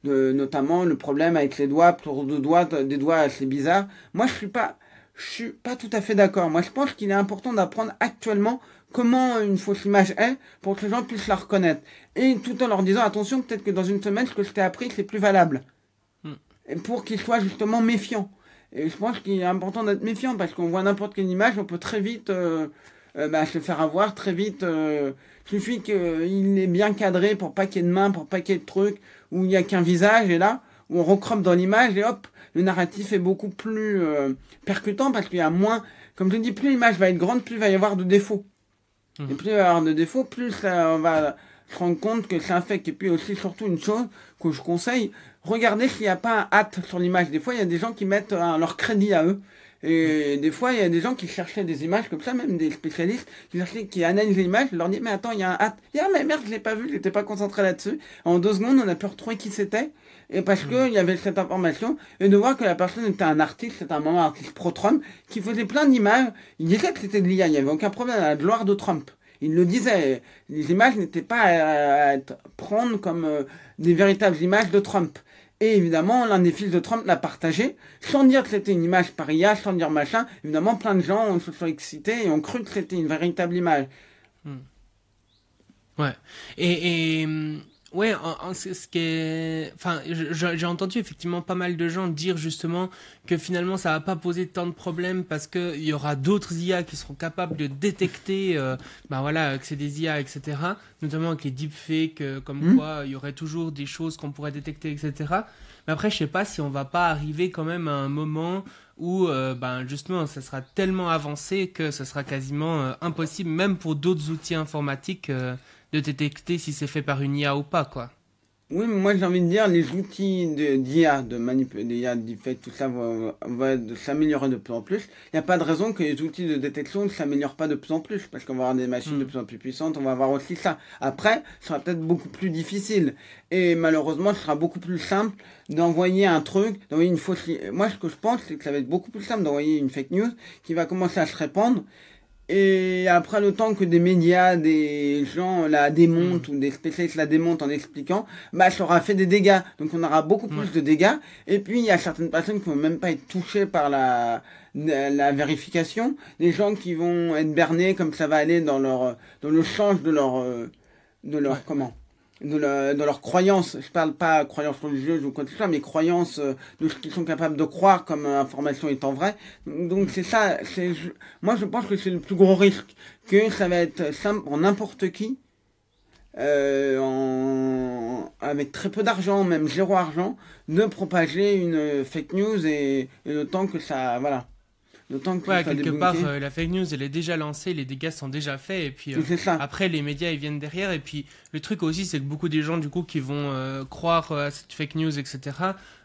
notamment le problème avec les doigts, pour doigts, des doigts assez bizarres. Moi, je suis pas, je suis pas tout à fait d'accord. Moi, je pense qu'il est important d'apprendre actuellement comment une fausse image est pour que les gens puissent la reconnaître. Et tout en leur disant, attention, peut-être que dans une semaine, ce que je t'ai appris, c'est plus valable. Hmm. Et pour qu'ils soient justement méfiants. Et je pense qu'il est important d'être méfiant parce qu'on voit n'importe quelle image, on peut très vite euh, euh, bah, se faire avoir, très vite. Euh, il suffit qu'il est bien cadré pour pas qu'il y ait de main, pour pas qu'il y ait de trucs où il n'y a qu'un visage, et là, où on recrope dans l'image, et hop, le narratif est beaucoup plus euh, percutant parce qu'il y a moins, comme je dis, plus l'image va être grande, plus il va y avoir de défauts. Mmh. Et plus il va y avoir de défauts, plus on va se rendre compte que c'est un fake. Et puis aussi, surtout une chose que je conseille, regardez s'il n'y a pas un hâte sur l'image. Des fois, il y a des gens qui mettent leur crédit à eux. Et des fois, il y a des gens qui cherchaient des images comme ça, même des spécialistes qui, cherchaient, qui analysent l'image, leur disent, mais attends, il y a un hâte. Ah, mais merde, je l'ai pas vu, j'étais pas concentré là-dessus. En deux secondes, on a pu retrouver qui c'était. Et parce que qu'il y avait cette information, et de voir que la personne était un artiste, c'était un moment artiste pro-Trump, qui faisait plein d'images. Il disait que c'était de l'IA, il n'y avait aucun problème à la gloire de Trump. Il le disait, les images n'étaient pas à, prendre comme euh, des véritables images de Trump. Et évidemment, l'un des fils de Trump l'a partagé, sans dire que c'était une image par IA, sans dire machin. Évidemment, plein de gens se sont excités et ont cru que c'était une véritable image. Hmm. Ouais. Et, Ouais, en, ce qui est, enfin, j'ai entendu effectivement pas mal de gens dire justement que finalement ça va pas poser tant de problèmes parce que il y aura d'autres IA qui seront capables de détecter, euh, bah voilà, que c'est des IA, etc. Notamment avec les deepfakes, euh, comme hmm. quoi il y aurait toujours des choses qu'on pourrait détecter, etc. Mais après, je sais pas si on va pas arriver quand même à un moment où, euh, ben justement, ça sera tellement avancé que ce sera quasiment impossible, même pour d'autres outils informatiques de détecter si c'est fait par une IA ou pas, quoi. Oui, mais moi j'ai envie de dire, les outils d'IA, de, de manipulation, d'IA, tout ça va, va s'améliorer de plus en plus. Il n'y a pas de raison que les outils de détection ne s'améliorent pas de plus en plus, parce qu'on va avoir des machines de hmm. plus en plus puissantes, on va avoir aussi ça. Après, ce sera peut-être beaucoup plus difficile. Et malheureusement, ce sera beaucoup plus simple d'envoyer un truc, d'envoyer une fausse... Moi, ce que je pense, c'est que ça va être beaucoup plus simple d'envoyer une fake news qui va commencer à se répandre et après le temps que des médias, des gens la démontent ou des spécialistes la démontent en expliquant, bah ça aura fait des dégâts. Donc on aura beaucoup plus de dégâts. Et puis il y a certaines personnes qui vont même pas être touchées par la la vérification, des gens qui vont être bernés comme ça va aller dans leur dans le change de leur de leur comment de, leur croyance, je parle pas croyance religieuse ou quoi que ce soit, mais croyance euh, de ce qu'ils sont capables de croire comme information étant vraie. Donc c'est ça, c'est, moi je pense que c'est le plus gros risque, que ça va être simple pour n'importe qui, euh, en, avec très peu d'argent, même zéro argent, de propager une fake news et, et le temps que ça, voilà. D'autant que quelque part, euh, la fake news, elle est déjà lancée, les dégâts sont déjà faits, et puis euh, après, les médias, ils viennent derrière, et puis le truc aussi, c'est que beaucoup des gens, du coup, qui vont euh, croire à cette fake news, etc.,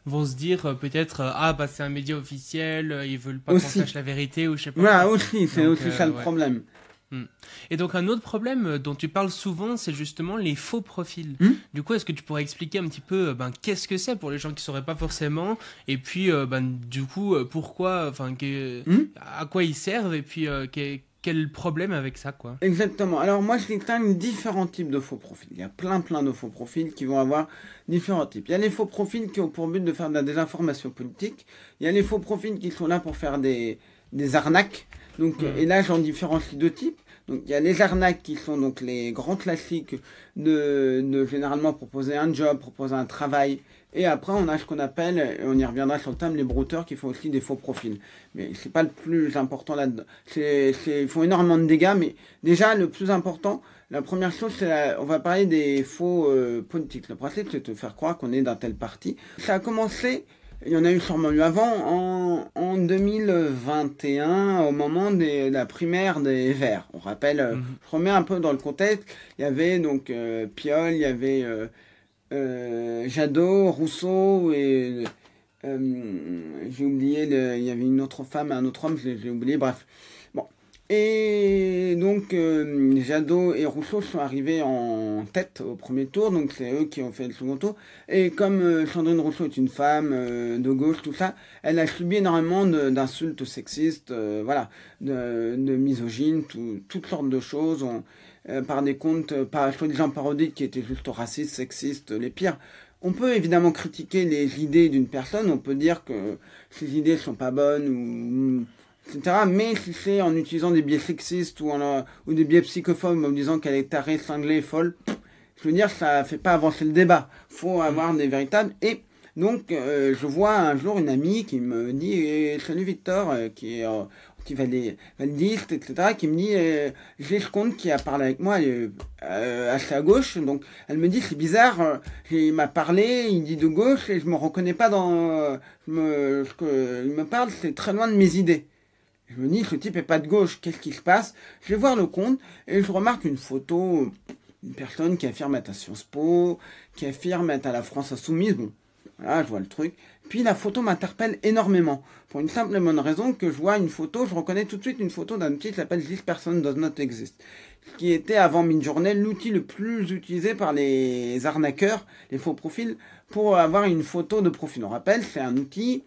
vont se dire peut-être, ah, bah, c'est un média officiel, ils veulent pas qu'on sache la vérité, ou je sais pas. Ouais, aussi, c'est aussi ça le problème. Hmm. Et donc un autre problème euh, dont tu parles souvent, c'est justement les faux profils. Hmm. Du coup, est-ce que tu pourrais expliquer un petit peu euh, ben, qu'est-ce que c'est pour les gens qui ne sauraient pas forcément Et puis, euh, ben, du coup, pourquoi, enfin, hmm. à quoi ils servent Et puis, quel problème avec ça, quoi? Exactement. Alors moi, je distingue différents types de faux profils. Il y a plein, plein de faux profils qui vont avoir différents types. Il y a les faux profils qui ont pour but de faire de la désinformation politique. Il y a les faux profils qui sont là pour faire des, des arnaques. Donc, Et là, j'en différencie deux types. Donc, il y a les arnaques qui sont donc les grands classiques de, de généralement proposer un job, proposer un travail. Et après, on a ce qu'on appelle, et on y reviendra sur le thème, les brouteurs qui font aussi des faux profils. Mais c'est pas le plus important là-dedans. C'est, ils font énormément de dégâts, mais déjà, le plus important, la première chose, c'est on va parler des faux euh, politiques. Le principe, c'est de faire croire qu'on est d'un tel parti. Ça a commencé il y en a eu sûrement eu avant, en, 2021, au moment de la primaire des Verts. On rappelle, euh, mhm. je remets un peu dans le contexte, il y avait donc euh, Piolle, il y avait euh, Jadot, Rousseau et j'ai oublié, il y avait une autre femme un autre homme, j'ai oublié, bref. Et donc, euh, Jadot et Rousseau sont arrivés en tête au premier tour, donc c'est eux qui ont fait le second tour. Et comme euh, Sandrine Rousseau est une femme euh, de gauche, tout ça, elle a subi énormément d'insultes sexistes, voilà, de, de misogynes, toutes sortes de choses, par des comptes, par soi-disant parodiques qui étaient juste racistes, sexistes, les pires. On peut évidemment critiquer les idées d'une personne, on peut dire que ces idées sont pas bonnes ou mais si c'est en utilisant des biais sexistes ou, en, ou des biais psychophobes en disant qu'elle est tarée, cinglée, folle, je veux dire, ça fait pas avancer le débat. faut avoir des véritables. Et donc, euh, je vois un jour une amie qui me dit eh, Salut Victor, euh, qui est euh, qui validiste, etc., qui me dit J'ai ce compte qui a parlé avec moi, assez à gauche. Donc, elle me dit C'est bizarre, il m'a parlé, il dit de gauche, et je me reconnais pas dans me, ce qu'il me parle, c'est très loin de mes idées. Je me dis, ce type est pas de gauche, qu'est-ce qui se passe? Je vais voir le compte et je remarque une photo, une personne qui affirme être à Sciences Po, qui affirme être à la France Insoumise. Bon, voilà, je vois le truc. Puis la photo m'interpelle énormément. Pour une simple et bonne raison que je vois une photo, je reconnais tout de suite une photo d'un outil qui s'appelle This Person Does Not Exist. Qui était avant Midjourney l'outil le plus utilisé par les arnaqueurs, les faux profils, pour avoir une photo de profil. On rappelle, c'est un outil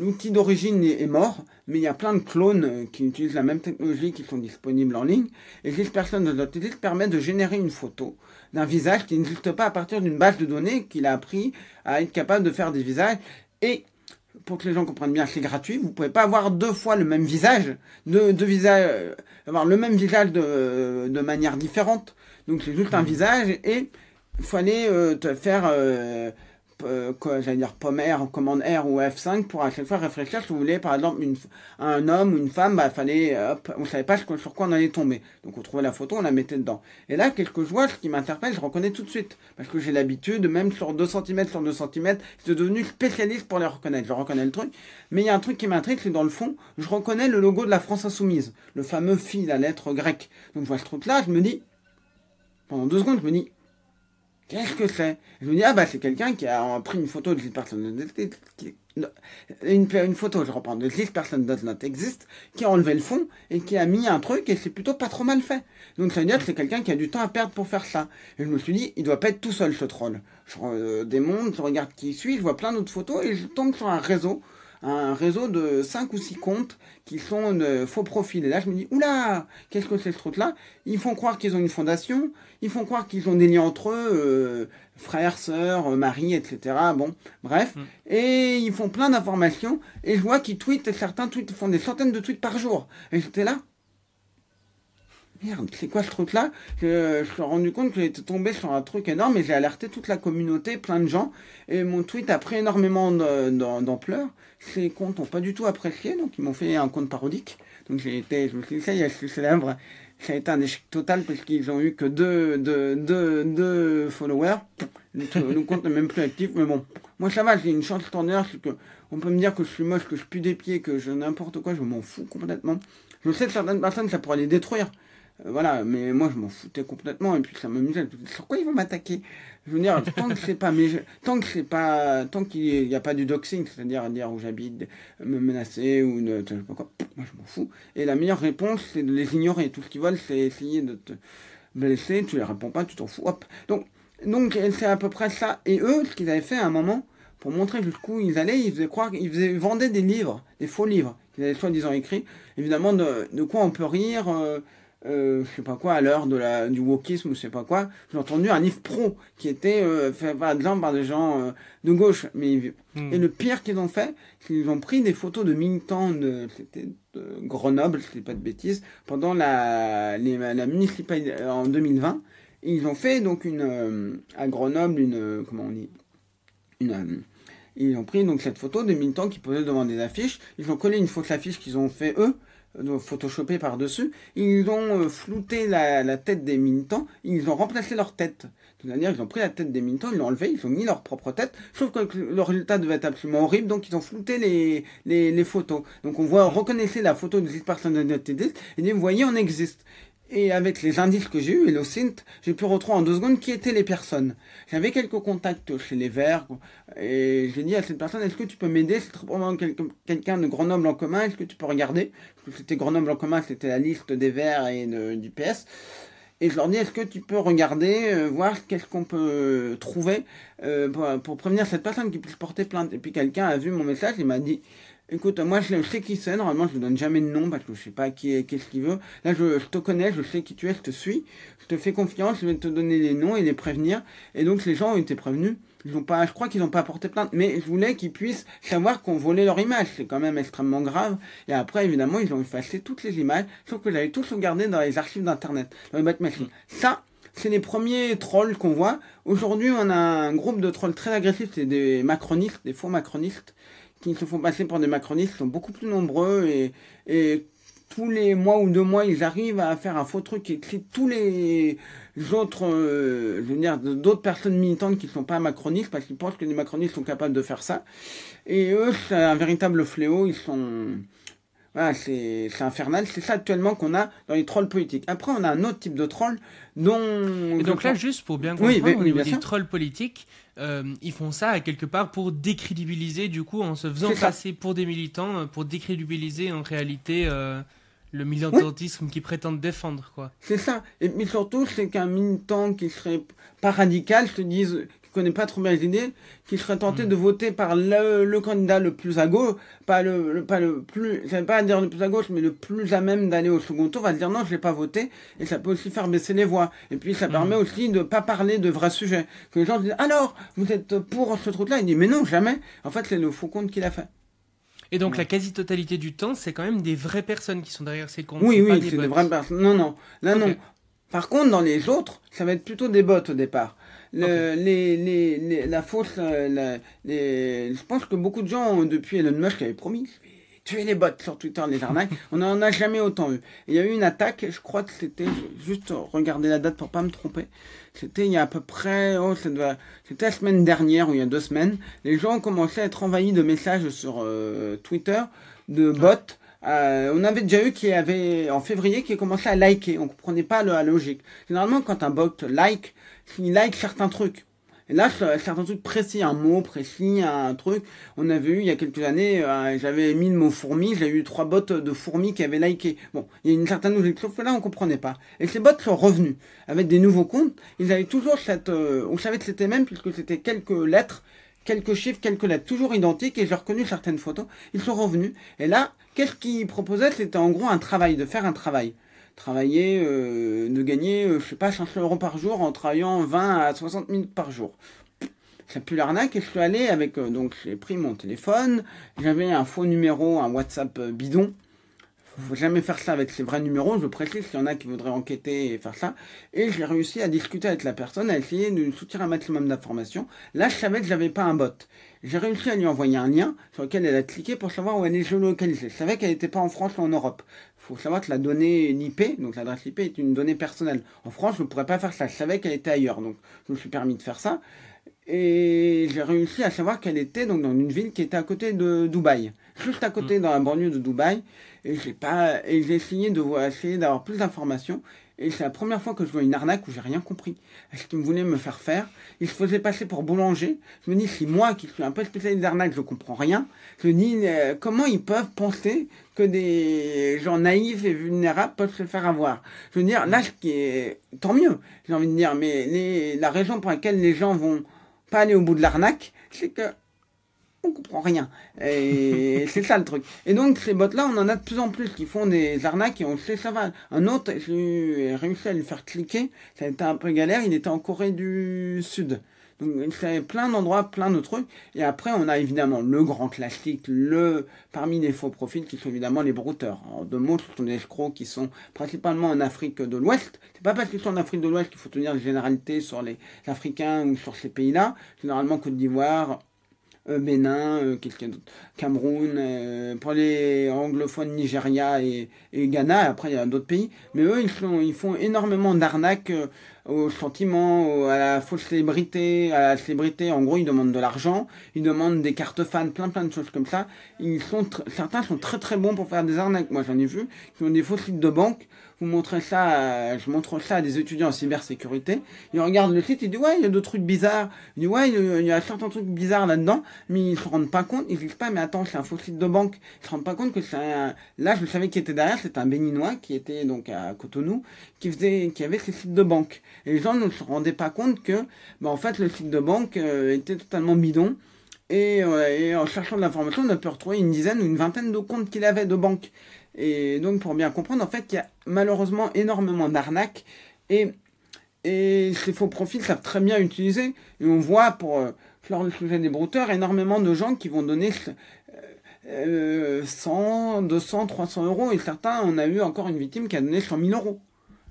L'outil d'origine est mort, mais il y a plein de clones euh, qui utilisent la même technologie qui sont disponibles en ligne. Et cette personne de l'autisme permet de générer une photo d'un visage qui n'existe pas à partir d'une base de données qu'il a appris à être capable de faire des visages. Et pour que les gens comprennent bien, c'est gratuit. Vous pouvez pas avoir deux fois le même visage, deux, deux visages, euh, avoir le même visage de, de manière différente. Donc c'est juste un visage et il faut aller euh, te faire euh, euh, j'allais dire pomme R, commande R ou F5 pour à chaque fois réfléchir si vous voulez par exemple un homme ou une femme, bah fallait hop, on savait pas sur quoi on allait tomber. Donc on trouvait la photo, on la mettait dedans. Et là, quelque que je vois, ce qui m'interpelle, je reconnais tout de suite. Parce que j'ai l'habitude, même sur 2 cm sur 2 cm, suis devenu spécialiste pour les reconnaître. Je reconnais le truc. Mais il y a un truc qui m'intrigue, c'est dans le fond, je reconnais le logo de la France Insoumise. Le fameux phi, la lettre grecque. Donc je vois ce truc là, je me dis, pendant deux secondes, je me dis, Qu'est-ce que c'est? Je me dis, ah bah c'est quelqu'un qui a pris une photo de 10 personnes, une, une photo, je reprends, de 10 personnes does not qui a enlevé le fond et qui a mis un truc et c'est plutôt pas trop mal fait. Donc ça veut dire que c'est quelqu'un qui a du temps à perdre pour faire ça. Et je me suis dit, il doit pas être tout seul ce troll. Je euh, démonte, je regarde qui suit, je vois plein d'autres photos et je tombe sur un réseau un réseau de 5 ou 6 comptes qui sont de faux profils. Et là, je me dis, oula, qu'est-ce que c'est ce truc-là? Ils font croire qu'ils ont une fondation, ils font croire qu'ils ont des liens entre eux, euh, frères, sœurs, mari, etc. Bon, bref. Mm. Et ils font plein d'informations. Et je vois qu'ils tweetent, et certains tweets font des centaines de tweets par jour. Et j'étais là, merde, c'est quoi ce truc-là? Je, je suis rendu compte que j'étais tombé sur un truc énorme et j'ai alerté toute la communauté, plein de gens. Et mon tweet a pris énormément d'ampleur. Ces comptes n'ont pas du tout apprécié, donc ils m'ont fait un compte parodique. Donc j'ai été, je me suis dit, ça y est, je suis célèbre. Ça a été un échec total parce qu'ils ont eu que deux, deux, deux, deux followers. Le, compte n'est même plus actif, mais bon. Moi ça va, j'ai une chance tourneur, c'est que on peut me dire que je suis moche, que je pue des pieds, que je n'importe quoi, je m'en fous complètement. Je sais que certaines personnes, ça pourrait les détruire. Euh, voilà, mais moi je m'en foutais complètement et puis ça m'amusait. Sur quoi ils vont m'attaquer? Je veux dire, tant que c'est pas, mais tant que c'est pas, tant qu'il n'y a pas du doxing, c'est-à-dire dire où j'habite, me menacer ou ne, je sais pas quoi, moi je m'en fous. Et la meilleure réponse, c'est de les ignorer. Tout ce qu'ils veulent, c'est essayer de te blesser. Tu les réponds pas, tu t'en fous. Donc, donc c'est à peu près ça. Et eux, ce qu'ils avaient fait à un moment, pour montrer jusqu'où ils allaient, ils faisaient croire, ils, faisaient, vendaient des livres, des faux livres qu'ils avaient soi-disant écrits. Évidemment, de, de, quoi on peut rire. Euh, euh, je sais pas quoi, à l'heure de la, du wokisme ou je sais pas quoi, j'ai entendu un livre pro qui était euh, fait par gens, par des gens euh, de gauche. Mais, hmm. Et le pire qu'ils ont fait, c'est qu'ils ont pris des photos de militants de, de Grenoble, c'était pas de bêtises, pendant la, les, la municipalité en 2020. Et ils ont fait donc une, à Grenoble une, comment on dit, une, ils ont pris donc cette photo des militants qui posaient devant des affiches. Ils ont collé une fausse affiche qu'ils ont fait eux photoshopé par-dessus, ils ont euh, flouté la, tête des militants, ils ont remplacé leur tête. C'est-à-dire ils ont pris la tête des militants, ils l'ont enlevé, ils ont mis leur propre tête, sauf que le résultat devait être absolument horrible, donc ils ont flouté les, photos. Donc on voit, reconnaissez la photo de cette personne de notre et vous voyez, on existe. Et avec les indices que j'ai eu et le synth, j'ai pu retrouver en deux secondes qui étaient les personnes. J'avais quelques contacts chez les Verts et j'ai dit à cette personne est-ce que tu peux m'aider C'est probablement quelqu'un de Grenoble en commun. Est-ce que tu peux regarder? C'était Grenoble en commun, c'était la liste des Verts et du PS. Et je leur dis est-ce que tu peux regarder, euh, voir qu'est-ce qu'on peut trouver euh, pour, pour prévenir cette personne qui puisse porter plainte? Et puis quelqu'un a vu mon message, il m'a dit Écoute, moi je sais qui c'est, normalement je ne donne jamais de nom parce que je sais pas qui qu'est-ce qu'il veut. Là je, te connais, je sais qui tu es, je te suis, je te fais confiance, je vais te donner les noms et les prévenir. Et donc les gens ont été prévenus. Ils ont pas, je crois qu'ils n'ont pas porté plainte, mais je voulais qu'ils puissent savoir qu'on volait leur image. C'est quand même extrêmement grave. Et après, évidemment, ils ont effacé toutes les images, sauf que j'avais tout sauvegardé dans les archives d'internet, dans les boîtes machines. Ça, c'est les premiers trolls qu'on voit. Aujourd'hui, on a un groupe de trolls très agressifs, c'est des macronistes, des faux macronistes, qui se font passer pour des macronistes sont beaucoup plus nombreux et, et tous les mois ou deux mois, ils arrivent à faire un faux truc qui écrit tous les autres, euh, je veux dire, d'autres personnes militantes qui ne sont pas macronistes parce qu'ils pensent que les macronistes sont capables de faire ça. Et eux, c'est un véritable fléau. Ils sont, voilà, c'est infernal. C'est ça actuellement qu'on a dans les trolls politiques. Après, on a un autre type de troll dont. Et donc là, juste pour bien comprendre, oui, au niveau des trolls politiques, euh, ils font ça quelque part pour décrédibiliser, du coup, en se faisant passer pour des militants, euh, pour décrédibiliser en réalité euh, le militantisme qu'ils prétendent défendre, quoi. C'est ça. Et mais surtout, c'est qu'un militant qui serait pas radical se dise connaît pas trop bien les idées, qui serait tenté de voter par le, candidat le plus à gauche, pas le, pas le plus, j'aime pas dire le plus à gauche, mais le plus à même d'aller au second tour, va se dire non, je l'ai pas voté, et ça peut aussi faire baisser les voix. Et puis ça hmm. permet aussi de pas parler de vrais sujets. Que les gens disent alors, vous êtes pour ce truc-là, il dit mais non, jamais. En fait, c'est le faux compte qu'il a fait. Et donc la quasi-totalité du temps, c'est quand même des vraies personnes qui sont derrière ces comptes. Oui, oui, c'est des, vraies personnes. Non, non. Là, non. Par contre, dans les autres, ça va être plutôt des bots au départ. Le, les, les, les- la fausse, euh, la- les, je pense que beaucoup de gens, depuis Elon Musk avait promis, tuer les bots sur Twitter, les arnaques, on n'en a jamais autant eu. Il y a eu une attaque, je crois que c'était, juste regarder la date pour pas me tromper, c'était il y a à peu près, oh, ça doit- c'était la semaine dernière ou il y a deux semaines, les gens ont commencé à être envahis de messages sur euh, Twitter, de bots, euh, on avait déjà eu qui avait en février qui a commencé à liker. On comprenait pas le- la logique. Généralement, quand un bot like, il like certains trucs. Et là, ce- certains trucs précis, un mot précis, un truc. On avait eu il y a quelques années, euh, j'avais mis le mot fourmi, j'ai eu trois bots de fourmis qui avaient liké. Bon, il y a une certaine logique, sauf que là, on comprenait pas. Et ces bots sont revenus avec des nouveaux comptes. Ils avaient toujours cette, euh, on savait que c'était même puisque c'était quelques lettres quelques chiffres, quelques lettres, toujours identiques, et j'ai reconnu certaines photos. Ils sont revenus. Et là, qu'est-ce qu'ils proposaient? C'était en gros un travail, de faire un travail. Travailler, euh, de gagner, euh, je sais pas, 500 euros par jour en travaillant 20 à 60 minutes par jour. Ça pue l'arnaque et je suis allé avec, euh, donc j'ai pris mon téléphone, j'avais un faux numéro, un WhatsApp euh, bidon. Faut jamais faire ça avec ses vrais numéros, je précise s'il y en a qui voudraient enquêter et faire ça. Et j'ai réussi à discuter avec la personne, à essayer de soutirer un maximum d'informations. Là, je savais que j'avais pas un bot. J'ai réussi à lui envoyer un lien sur lequel elle a cliqué pour savoir où elle est géolocalisée. Je savais qu'elle n'était pas en France ou en Europe. Faut savoir que la donnée l'IP, donc l'adresse IP, est une donnée personnelle. En France, je ne pourrais pas faire ça. Je savais qu'elle était ailleurs, donc je me suis permis de faire ça. Et j'ai réussi à savoir qu'elle était donc dans une ville qui était à côté de Dubaï, juste à côté dans la banlieue de Dubaï. Et j'ai pas, et j'ai essayé de voir, essayer d'avoir plus d'informations. Et c'est la première fois que je vois une arnaque où j'ai rien compris. Ce qu'ils voulaient me faire faire, ils se faisaient passer pour boulanger. Je me dis, si moi qui suis un peu spécialiste d'arnaque, je comprends rien. Je me dis, euh, comment ils peuvent penser que des gens naïfs et vulnérables peuvent se faire avoir? Je veux dire, là, ce qui est, tant mieux. J'ai envie de dire, mais la raison pour laquelle les gens vont pas aller au bout de l'arnaque, c'est que on comprend rien. Et c'est ça le truc. Et donc ces bots-là, on en a de plus en plus qui font des arnaques et on sait ça va. Un autre, j'ai réussi à lui faire cliquer, ça a été un peu galère, il était en Corée du Sud. Donc il savait plein d'endroits, plein de trucs. Et après, on a évidemment le grand classique, le parmi les faux profils qui sont évidemment les brouteurs. En deux mots, ce sont des escrocs qui sont principalement en Afrique de l'Ouest. C'est pas parce qu'ils sont en Afrique de l'Ouest qu'il faut tenir des généralités sur les Africains ou sur ces pays-là. Généralement Côte d'Ivoire, Bénin, euh, quelqu'un d'autre, Cameroun, euh, pour les anglophones Nigeria et, et Ghana, après il y a d'autres pays, mais eux ils, sont, ils font énormément d'arnaques euh, au sentiment, à la fausse célébrité, à la célébrité, en gros ils demandent de l'argent, ils demandent des cartes fans, plein plein de choses comme ça, ils sont certains sont très très bons pour faire des arnaques, moi j'en ai vu, qui ont des faux sites de banque, vous ça, à- je montre ça à des étudiants en cybersécurité, ils regardent le site, ils disent ouais il y a d'autres trucs bizarres, ils disent ouais il y a- certains trucs bizarres là-dedans, mais ils se rendent pas compte, ils disent pas. Mais attends c'est un faux site de banque, ils se rendent pas compte que c'est un... là je savais qui était derrière, c'était un béninois qui était donc à Cotonou, qui faisait, qui avait ces sites de banque, et les gens ne se rendaient pas compte que, bah, en fait le site de banque euh, était totalement bidon, euh, et en cherchant de l'information, on a pu retrouver une dizaine ou une vingtaine de comptes qu'il avait de banque. Et donc, pour bien comprendre, en fait, il y a malheureusement énormément d'arnaques. Et, ces faux profils savent très bien utiliser. Et on voit, pour euh, le sujet des brouteurs, énormément de gens qui vont donner euh, 100, 200, 300 euros. Et certains, on a eu encore une victime qui a donné 100 000 euros.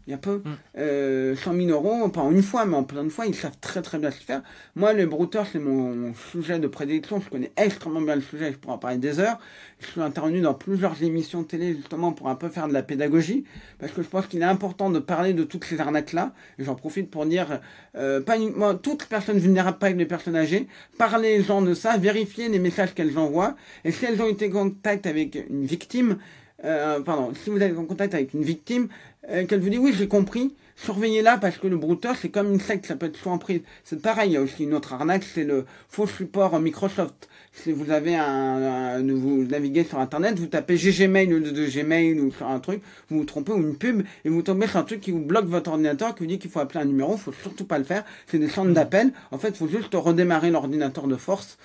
Il y a peu. Euh, 100 000 euros, pas en une fois, mais en plein de fois, ils savent très très bien se faire. Moi, les brouteurs, c'est mon, mon sujet de prédilection. Je connais extrêmement bien le sujet, je pourrais en parler des heures. Je suis intervenu dans plusieurs émissions de télé, justement, pour un peu faire de la pédagogie. Parce que je pense qu'il est important de parler de toutes ces arnaques-là. Et j'en profite pour dire, euh, pas uniquement toutes les personnes vulnérables, pas les personnes âgées. Parlez aux gens de ça, vérifiez les messages qu'elles envoient. Et si elles ont été en contact avec une victime, euh, pardon, si vous êtes en contact avec une victime, euh, qu'elle vous dit oui, j'ai compris, surveillez-la parce que le brouteur, c'est comme une secte, ça peut être soit en prise. C'est pareil, il y a aussi une autre arnaque, c'est le faux support Microsoft. Si vous avez un, un- vous naviguez sur internet, vous tapez GGmail au lieu de Gmail ou sur un truc, vous vous trompez ou une pub et vous tombez sur un truc qui vous bloque votre ordinateur, qui vous dit qu'il faut appeler un numéro, faut surtout pas le faire. C'est des centres d'appel. En fait, il faut juste redémarrer l'ordinateur de force.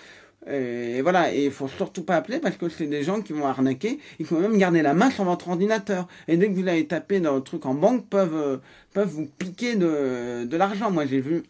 Et voilà, et il faut surtout pas appeler parce que c'est des gens qui vont arnaquer. Il faut même garder la main sur votre ordinateur. Et dès que vous l'avez tapé dans le truc en banque, peuvent, euh, peuvent vous piquer de, de l'argent. Moi, j'ai vu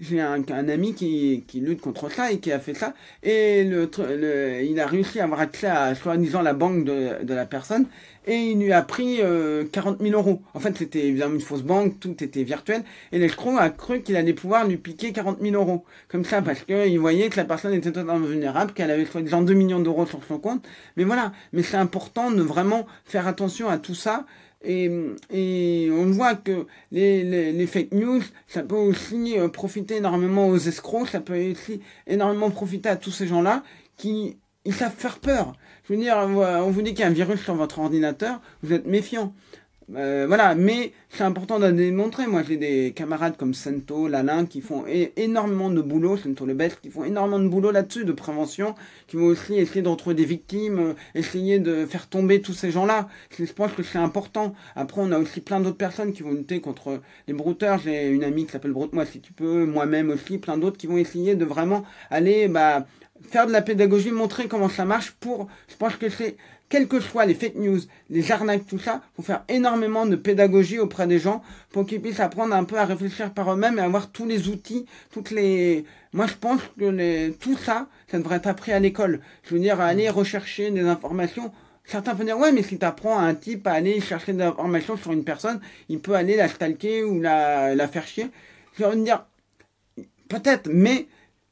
j'ai un, un, ami qui, qui, lutte contre ça et qui a fait ça. Et le, le il a réussi à avoir accès à soi-disant la banque de, de, la personne. Et il lui a pris euh, 40 000 euros. En fait, c'était évidemment une fausse banque, tout était virtuel. Et l'escroc a cru qu'il allait pouvoir lui piquer 40 000 euros. Comme ça, parce qu'il voyait que la personne était totalement vulnérable, qu'elle avait soi-disant 2 millions d'euros sur son compte. Mais voilà. Mais c'est important de vraiment faire attention à tout ça et, on voit que les, les, les, fake news, ça peut aussi euh, profiter énormément aux escrocs, ça peut aussi énormément profiter à tous ces gens-là qui ils savent faire peur. Je veux dire, on vous dit qu'il y a un virus sur votre ordinateur, vous êtes méfiant. Euh, voilà, mais c'est important de démontrer. Moi, j'ai des camarades comme Sento, Lalin, qui font énormément de boulot, Sento le best, qui font énormément de boulot là-dessus, de prévention, qui vont aussi essayer de retrouver des victimes, euh, essayer de faire tomber tous ces gens-là. Je pense que c'est important. Après, on a aussi plein d'autres personnes qui vont lutter contre les brouteurs. J'ai une amie qui s'appelle Broute-moi si tu peux, moi-même aussi, plein d'autres qui vont essayer de vraiment aller, bah, faire de la pédagogie, montrer comment ça marche pour, je pense que c'est quelles que soient les fake news, les arnaques, tout ça, faut faire énormément de pédagogie auprès des gens pour qu'ils puissent apprendre un peu à réfléchir par eux-mêmes et avoir tous les outils, toutes les... Moi, je pense que tout ça, ça devrait être appris à l'école. Je veux dire, aller rechercher des informations. Certains peuvent dire, ouais, mais si tu apprends à un type à aller chercher des informations sur une personne, il peut aller la stalker ou la, faire chier. Je veux dire, peut-être, mais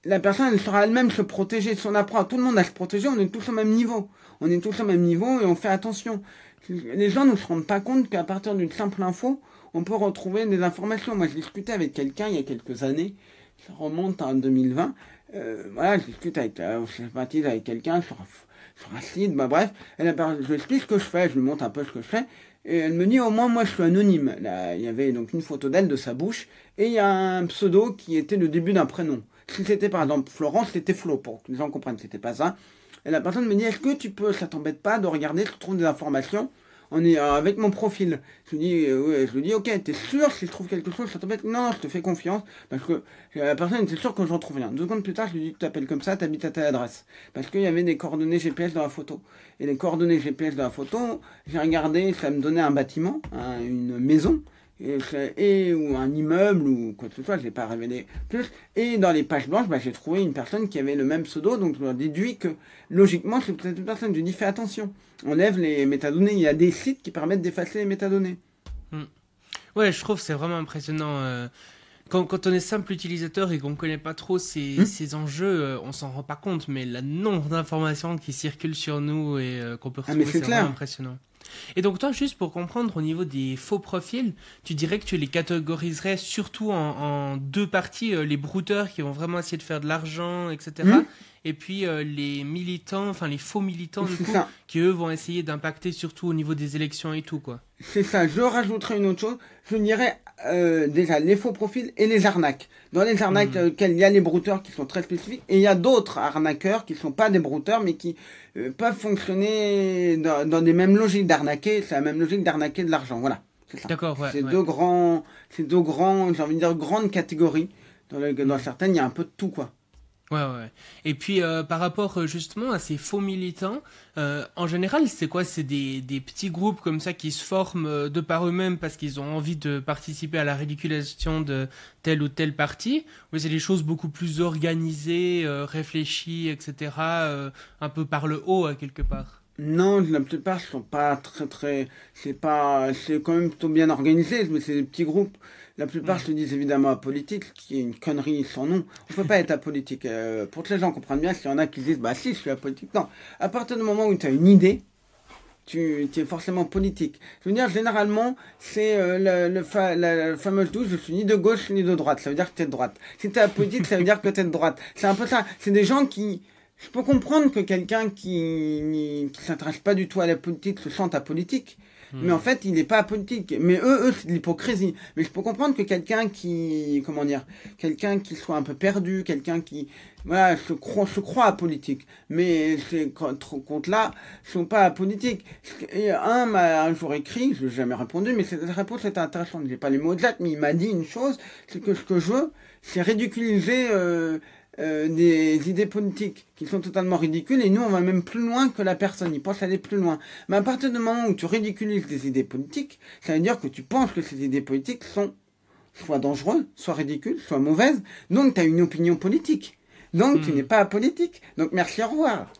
la personne, elle sera elle-même se protéger. Si on apprend à tout le monde à se protéger, on est tous au même niveau on est tous au même niveau et on fait attention. Les gens ne se rendent pas compte qu'à partir d'une simple info, on peut retrouver des informations. Moi, je discutais avec quelqu'un il y a quelques années, ça remonte en 2020. Euh, voilà, je discute avec, euh, avec quelqu'un sur, un site, bah bref, elle je lui explique ce que je fais, je lui montre un peu ce que je fais, et elle me dit au moins moi je suis anonyme. Là, il y avait donc une photo d'elle, de sa bouche, et il y a un pseudo qui était le début d'un prénom. Si c'était par exemple Florence, c'était Flo, pour que les gens comprennent, c'était pas ça. Et la personne me dit, est-ce que tu peux, ça t'embête pas de regarder, tu trouves des informations on est euh, avec mon profil. Je lui dis, euh, je lui dis, ok, t'es sûr si je trouve quelque chose, ça t'embête? Non, je te fais confiance, parce que la personne était sûre que je retrouve rien. Deux secondes plus tard, je lui dis, tu t'appelles comme ça, t'habites à telle adresse. Parce qu'il y avait des coordonnées GPS dans la photo. Et les coordonnées GPS dans la photo, j'ai regardé, ça me donnait un bâtiment, une maison, et, ou un immeuble ou quoi que ce soit, je n'ai pas révélé plus. Et dans les pages blanches, bah, j'ai trouvé une personne qui avait le même pseudo, donc je déduis que logiquement c'est peut-être une personne. Je dis fais attention, enlève les métadonnées. Il y a des sites qui permettent d'effacer les métadonnées. Hmm. Ouais, je trouve c'est vraiment impressionnant. Euh, quand, quand, on est simple utilisateur et qu'on ne connaît pas trop ces, hmm. ces enjeux, euh, on s'en rend pas compte, mais le nombre d'informations qui circulent sur nous et euh, qu'on peut ah, retrouver, c'est vraiment impressionnant. Et donc toi, juste pour comprendre au niveau des faux profils, tu dirais que tu les catégoriserais surtout en, deux parties, euh, les brouteurs qui vont vraiment essayer de faire de l'argent, etc. Hmm. Et puis euh, les militants, enfin les faux militants du coup, qui eux vont essayer d'impacter surtout au niveau des élections et tout quoi. C'est ça, je rajouterais une autre chose, je dirais euh, déjà les faux profils et les arnaques. Dans les arnaques, hmm. il y a les brouteurs qui sont très spécifiques et il y a d'autres arnaqueurs qui ne sont pas des brouteurs mais qui euh, peuvent fonctionner dans, dans des mêmes logiques d'arnaquer. C'est la même logique d'arnaquer de l'argent. Voilà. D'accord, ouais. C'est deux grands, c'est deux grands, j'ai envie de dire grandes catégories. Dans, dans certaines, il y a un peu de tout, quoi. Ouais, ouais. Et puis euh, par rapport euh, justement à ces faux militants, euh, en général, c'est quoi? C'est des, des, petits groupes comme ça qui se forment de par eux-mêmes parce qu'ils ont envie de participer à la ridiculisation de tel ou tel parti? Ou c'est des choses beaucoup plus organisées, réfléchies, etc., un peu par le haut, à quelque part? Non, la plupart sont pas très très. C'est pas. C'est quand même plutôt bien organisé, mais c'est des petits groupes. La plupart se disent évidemment apolitiques, qui est une connerie sans nom. On peut pas être apolitique. Euh, pour que les gens comprennent bien, s'il y en a qui disent, bah si, je suis apolitique. Non. À partir du moment où tu as une idée, tu, es forcément politique. Je veux dire, généralement, c'est euh, le, la, fameuse douce, je suis ni de gauche ni de droite. Ça veut dire que tu es de droite. Si tu es apolitique, ça veut dire que tu es de droite. C'est un peu ça. C'est des gens qui... Je peux comprendre que quelqu'un qui ne s'intéresse pas du tout à la politique se sente apolitique. Mais en hmm. fait, il n'est pas politique. Mais eux, eux, c'est de l'hypocrisie. Mais je peux comprendre que quelqu'un qui, comment dire, quelqu'un qui soit un peu perdu, quelqu'un qui, voilà, se croit, se croit apolitique. Mais ces comptes-là sont pas apolitiques. Et un m'a un jour écrit, je n'ai jamais répondu, mais cette réponse était intéressante. J'ai pas les mots exacts, mais il m'a dit une chose, c'est que ce que je veux, c'est ridiculiser, euh, euh, des idées politiques qui sont totalement ridicules et nous on va même plus loin que la personne, il pense aller plus loin. Mais à partir du moment où tu ridiculises des idées politiques, ça veut dire que tu penses que ces idées politiques sont soit dangereux, soit ridicule, soit mauvaise. Donc tu as une opinion politique. Donc tu Hmm. n'es pas apolitique. Donc merci, au revoir.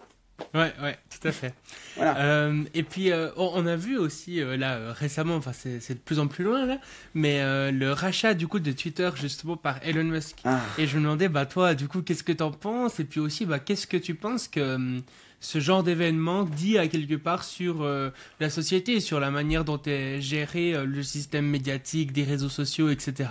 Ouais, ouais, tout à fait. Voilà. Euh, et puis, euh, on, a vu aussi, euh, là, récemment, enfin, c'est de plus en plus loin, là, mais le rachat, du coup, de Twitter, justement, par Elon Musk. Ah. Et je me demandais, bah, toi, du coup, qu'est-ce que t'en penses? Et puis aussi, bah, qu'est-ce que tu penses que hum, ce genre d'événement dit à quelque part sur la société, sur la manière dont est géré le système médiatique, des réseaux sociaux, etc.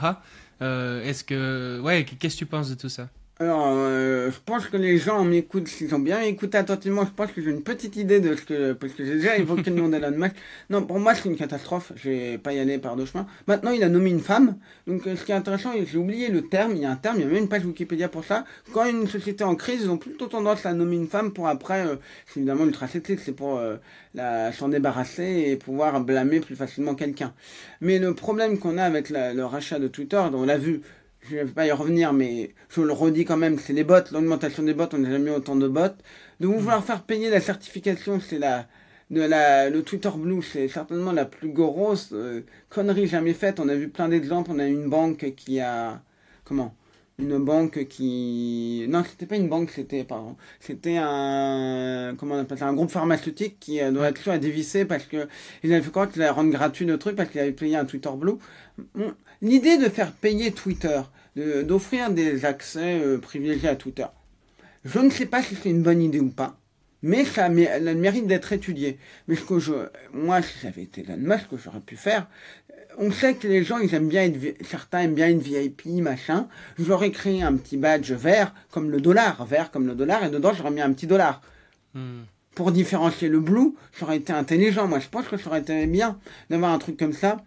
Est-ce que. Ouais, qu'est-ce que tu penses de tout ça? Alors, euh, je pense que les gens m'écoutent, s'ils ont bien écouté attentivement, je pense que j'ai une petite idée de ce que, parce que j'ai déjà évoqué le nom d'Elon Musk. Non, pour moi, c'est une catastrophe, je vais pas y aller par deux chemins. Maintenant, il a nommé une femme, donc euh, ce qui est intéressant, j'ai oublié le terme, il y a un terme, il y a même une page Wikipédia pour ça. Quand une société est en crise, ils ont plutôt tendance à nommer une femme pour après, euh, c'est évidemment ultra sexiste, c'est pour euh, la, s'en débarrasser et pouvoir blâmer plus facilement quelqu'un. Mais le problème qu'on a avec le rachat de Twitter, on l'a vu, je ne vais pas y revenir, mais je le redis quand même, c'est les bots, l'augmentation des bots, on n'a jamais eu autant de bots. De vouloir faire payer la certification, c'est la, de la, le Twitter Blue, c'est certainement la plus grosse euh, connerie jamais faite. On a vu plein d'exemples, on a une banque qui a, comment? Une banque qui non c'était pas une banque c'était pardon c'était un comment on appelle ça un groupe pharmaceutique qui euh, doit être sûr à dévisser parce que ils avaient fait croire qu'ils allaient rendre gratuit le truc parce qu'ils avaient payé un Twitter Blue Bon, l'idée de faire payer Twitter de- d'offrir des accès euh, privilégiés à Twitter je ne sais pas si c'est une bonne idée ou pas mais ça a mé- elle a le mérite d'être étudié mais ce que je moi si j'avais été Elon Musk ce que j'aurais pu faire on sait que les gens, ils aiment bien être, certains aiment bien être VIP, machin. J'aurais créé un petit badge vert, comme le dollar, vert comme le dollar, et dedans, j'aurais mis un petit dollar. Hmm. Pour différencier le blue, ça aurait été intelligent. Moi, je pense que ça aurait été bien d'avoir un truc comme ça.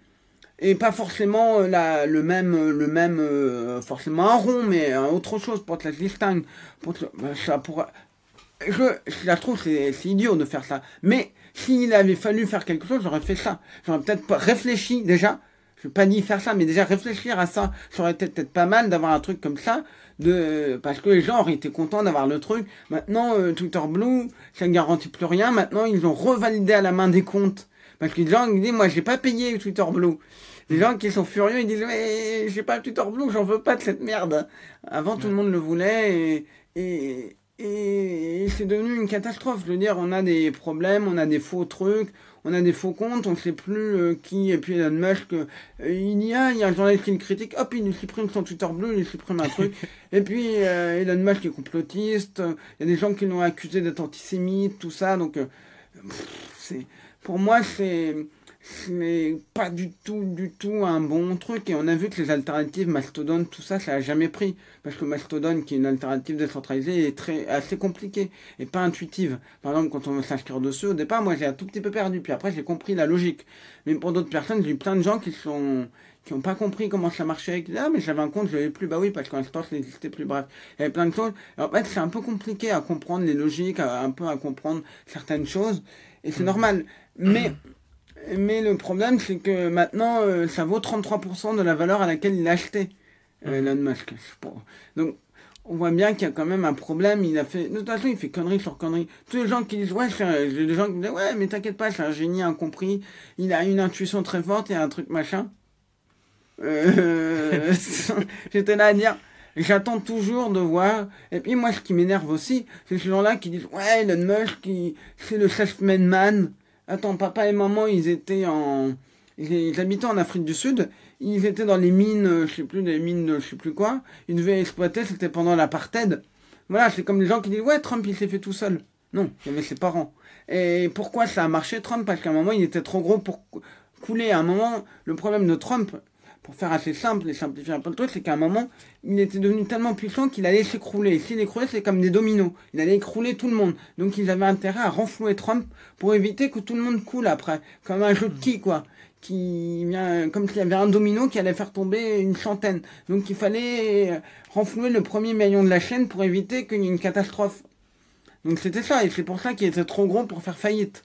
Et pas forcément euh, la, le même, euh, le même euh, forcément un rond, mais euh, autre chose pour que se distingue. Pour que, bah, ça pourrait... Je, je la trouve, c'est idiot de faire ça. Mais s'il avait fallu faire quelque chose, j'aurais fait ça. J'aurais peut-être réfléchi déjà. Je vais pas dit faire ça, mais déjà réfléchir à ça, ça aurait été peut-être pas mal d'avoir un truc comme ça, de parce que les gens auraient été contents d'avoir le truc. Maintenant, euh, Twitter Blue, ça ne garantit plus rien. Maintenant, ils ont revalidé à la main des comptes. Parce que les gens ils disent, moi, j'ai pas payé Twitter Blue. Les gens qui sont furieux, ils disent, mais j'ai pas Twitter Blue, j'en veux pas de cette merde. Avant, tout le monde le voulait et, et, et c'est devenu une catastrophe. Je veux dire, on a des problèmes, on a des faux trucs, on a des faux comptes, on sait plus euh, qui, et puis Elon Musk, euh, il y a, il y a un journaliste qui le critique, hop, il supprime son Twitter bleu, il supprime un truc, et puis euh, Elon Musk est complotiste, il y a des gens qui l'ont accusé d'être antisémite, tout ça, donc c'est, pour moi, c'est, c'est pas du tout, du tout un bon truc, et on a vu que les alternatives, Mastodon, tout ça, ça a jamais pris, parce que Mastodon, qui est une alternative décentralisée, est très, assez compliquée, et pas intuitive. Par exemple, quand on veut s'inscrire dessus, au départ, moi, j'ai un tout petit peu perdu, puis après, j'ai compris la logique. Mais pour d'autres personnes, j'ai eu plein de gens qui sont, qui n'ont pas compris comment ça marchait, disent, ah, mais j'avais un compte, je l'avais plus, bah oui, parce qu'en l'instant, ça n'existait plus, bref. Il y avait plein de choses. En fait, c'est un peu compliqué à comprendre les logiques, à- un peu à comprendre certaines choses, et c'est normal. Mais, mais le problème, c'est que maintenant, euh, ça vaut 33% de la valeur à laquelle il a acheté, euh, Elon Musk. Donc, on voit bien qu'il y a quand même un problème. Il a fait, de toute façon, il fait connerie sur connerie. Tous les gens qui disent, ouais, j'ai des gens qui disent, ouais, mais t'inquiète pas, c'est un génie incompris. Il a une intuition très forte et un truc machin. Euh, J'étais là à dire, j'attends toujours de voir. Et puis moi, ce qui m'énerve aussi, c'est ces gens-là qui disent, ouais, Elon Musk, il- c'est le self-made man. Attends, papa et maman, ils étaient en, ils, habitaient en Afrique du Sud. Ils étaient dans les mines, euh, je sais plus, des mines je sais plus quoi. Ils devaient exploiter, c'était pendant l'apartheid. Voilà, c'est comme les gens qui disent, ouais, Trump, il s'est fait tout seul. Non, il y avait ses parents. Et pourquoi ça a marché, Trump? Parce qu'à un moment, il était trop gros pour cou- couler. À un moment, le problème de Trump, pour faire assez simple et simplifier un peu le truc, c'est qu'à un moment, il était devenu tellement puissant qu'il allait s'écrouler. Et s'il écroulait, c'est comme des dominos. Il allait écrouler tout le monde. Donc ils avaient intérêt à renflouer Trump pour éviter que tout le monde coule après. Comme un jeu de qui, quoi. Qui vient, comme s'il y avait un domino qui allait faire tomber une centaine. Donc il fallait euh, renflouer le premier maillon de la chaîne pour éviter qu'il y ait une catastrophe. Donc c'était ça, et c'est pour ça qu'il était trop gros pour faire faillite.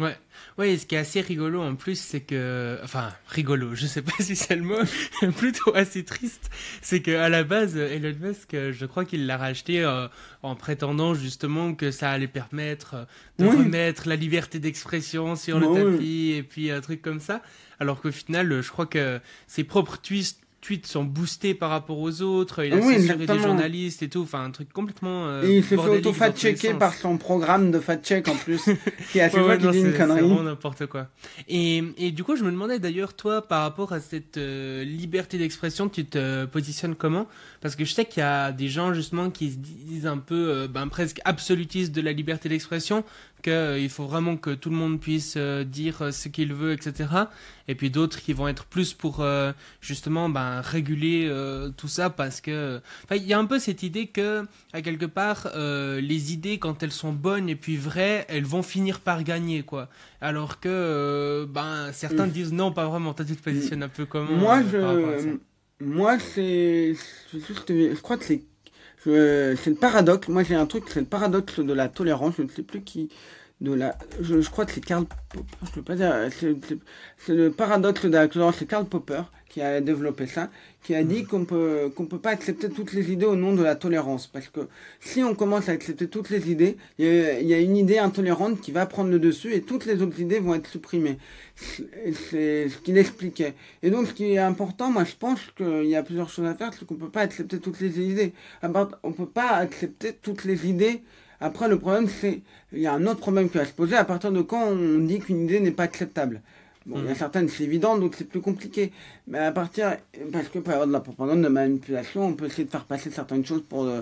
Ouais, ouais. Et ce qui est assez rigolo en plus, c'est que, enfin, rigolo. Je sais pas si c'est le mot, mais plutôt assez triste. C'est que à la base, Elon Musk, je crois qu'il l'a racheté euh, en prétendant justement que ça allait permettre euh, de Oui. remettre la liberté d'expression sur le Bah oui. tapis et puis un truc comme ça. Alors qu'au final, je crois que ses propres tweets tweets sont boostés par rapport aux autres, il a Oui, censuré des journalistes et tout, enfin un truc complètement. euh, Et il s'est fait auto-fact-checker par son programme de fact-check en plus, qui est à chaque Ouais, ouais, qu'il non, dit une c'est- C'est connerie. vraiment n'importe quoi. Et, et du coup, je me demandais d'ailleurs, toi, par rapport à cette euh, liberté d'expression, tu te positionnes comment? Parce que je sais qu'il y a des gens justement qui se disent un peu, euh, ben, presque absolutistes de la liberté d'expression, qu'il faut vraiment que tout le monde puisse euh, dire euh, ce qu'il veut, etc. Et puis d'autres qui vont être plus pour euh, justement ben, réguler euh, tout ça parce que enfin, il y a un peu cette idée que à quelque part euh, les idées quand elles sont bonnes et puis vraies elles vont finir par gagner quoi. Alors que euh, ben certains disent non pas vraiment. Toi tu te positionnes un peu comment Moi, euh, je, moi, c'est, je crois que c'est, c'est le paradoxe. Moi, j'ai un truc, c'est le paradoxe de la tolérance. Je ne sais plus qui, de la, je, crois que c'est Karl Popper. Je peux pas dire, c'est le paradoxe de la tolérance. C'est Karl Popper qui a développé ça, qui a dit qu'on peut, qu'on peut pas accepter toutes les idées au nom de la tolérance. Parce que si on commence à accepter toutes les idées, il y a, une idée intolérante qui va prendre le dessus et toutes les autres idées vont être supprimées. C'est ce qu'il expliquait. Et donc, ce qui est important, moi, je pense qu'il y a plusieurs choses à faire, c'est qu'on peut pas accepter toutes les idées. On peut pas accepter toutes les idées. Après, le problème, c'est, il y a un autre problème qui va se poser à partir de quand on dit qu'une idée n'est pas acceptable. Bon, il y a Mhm. certaines, c'est évident, donc c'est plus compliqué. Mais à partir, parce que par exemple, de la propagande, de la manipulation, on peut essayer de faire passer certaines choses pour, euh,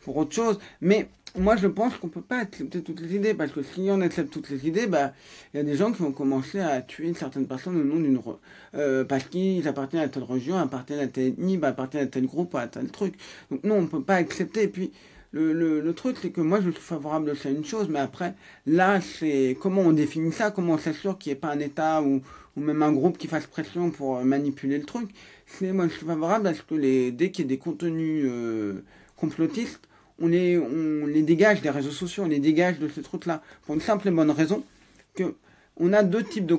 pour autre chose. Mais moi, je pense qu'on peut pas accepter toutes les idées, parce que si on accepte toutes les idées, bah, il y a des gens qui vont commencer à tuer certaines personnes au nom d'une. re- euh, parce qu'ils appartiennent à telle région, appartiennent à telle ethnie, bah, appartiennent à tel groupe, à tel truc. Donc, non, on peut pas accepter. Et puis, le, le, truc, c'est que moi, je suis favorable à une chose, mais après, là, c'est comment on définit ça, comment on s'assure qu'il n'y ait pas un État ou, même un groupe qui fasse pression pour euh, manipuler le truc. C'est, moi, je suis favorable à ce que les, dès qu'il y a des contenus euh, complotistes, on les, on les dégage des réseaux sociaux, on les dégage de ces trucs-là. Pour une simple et bonne raison que on a deux types de,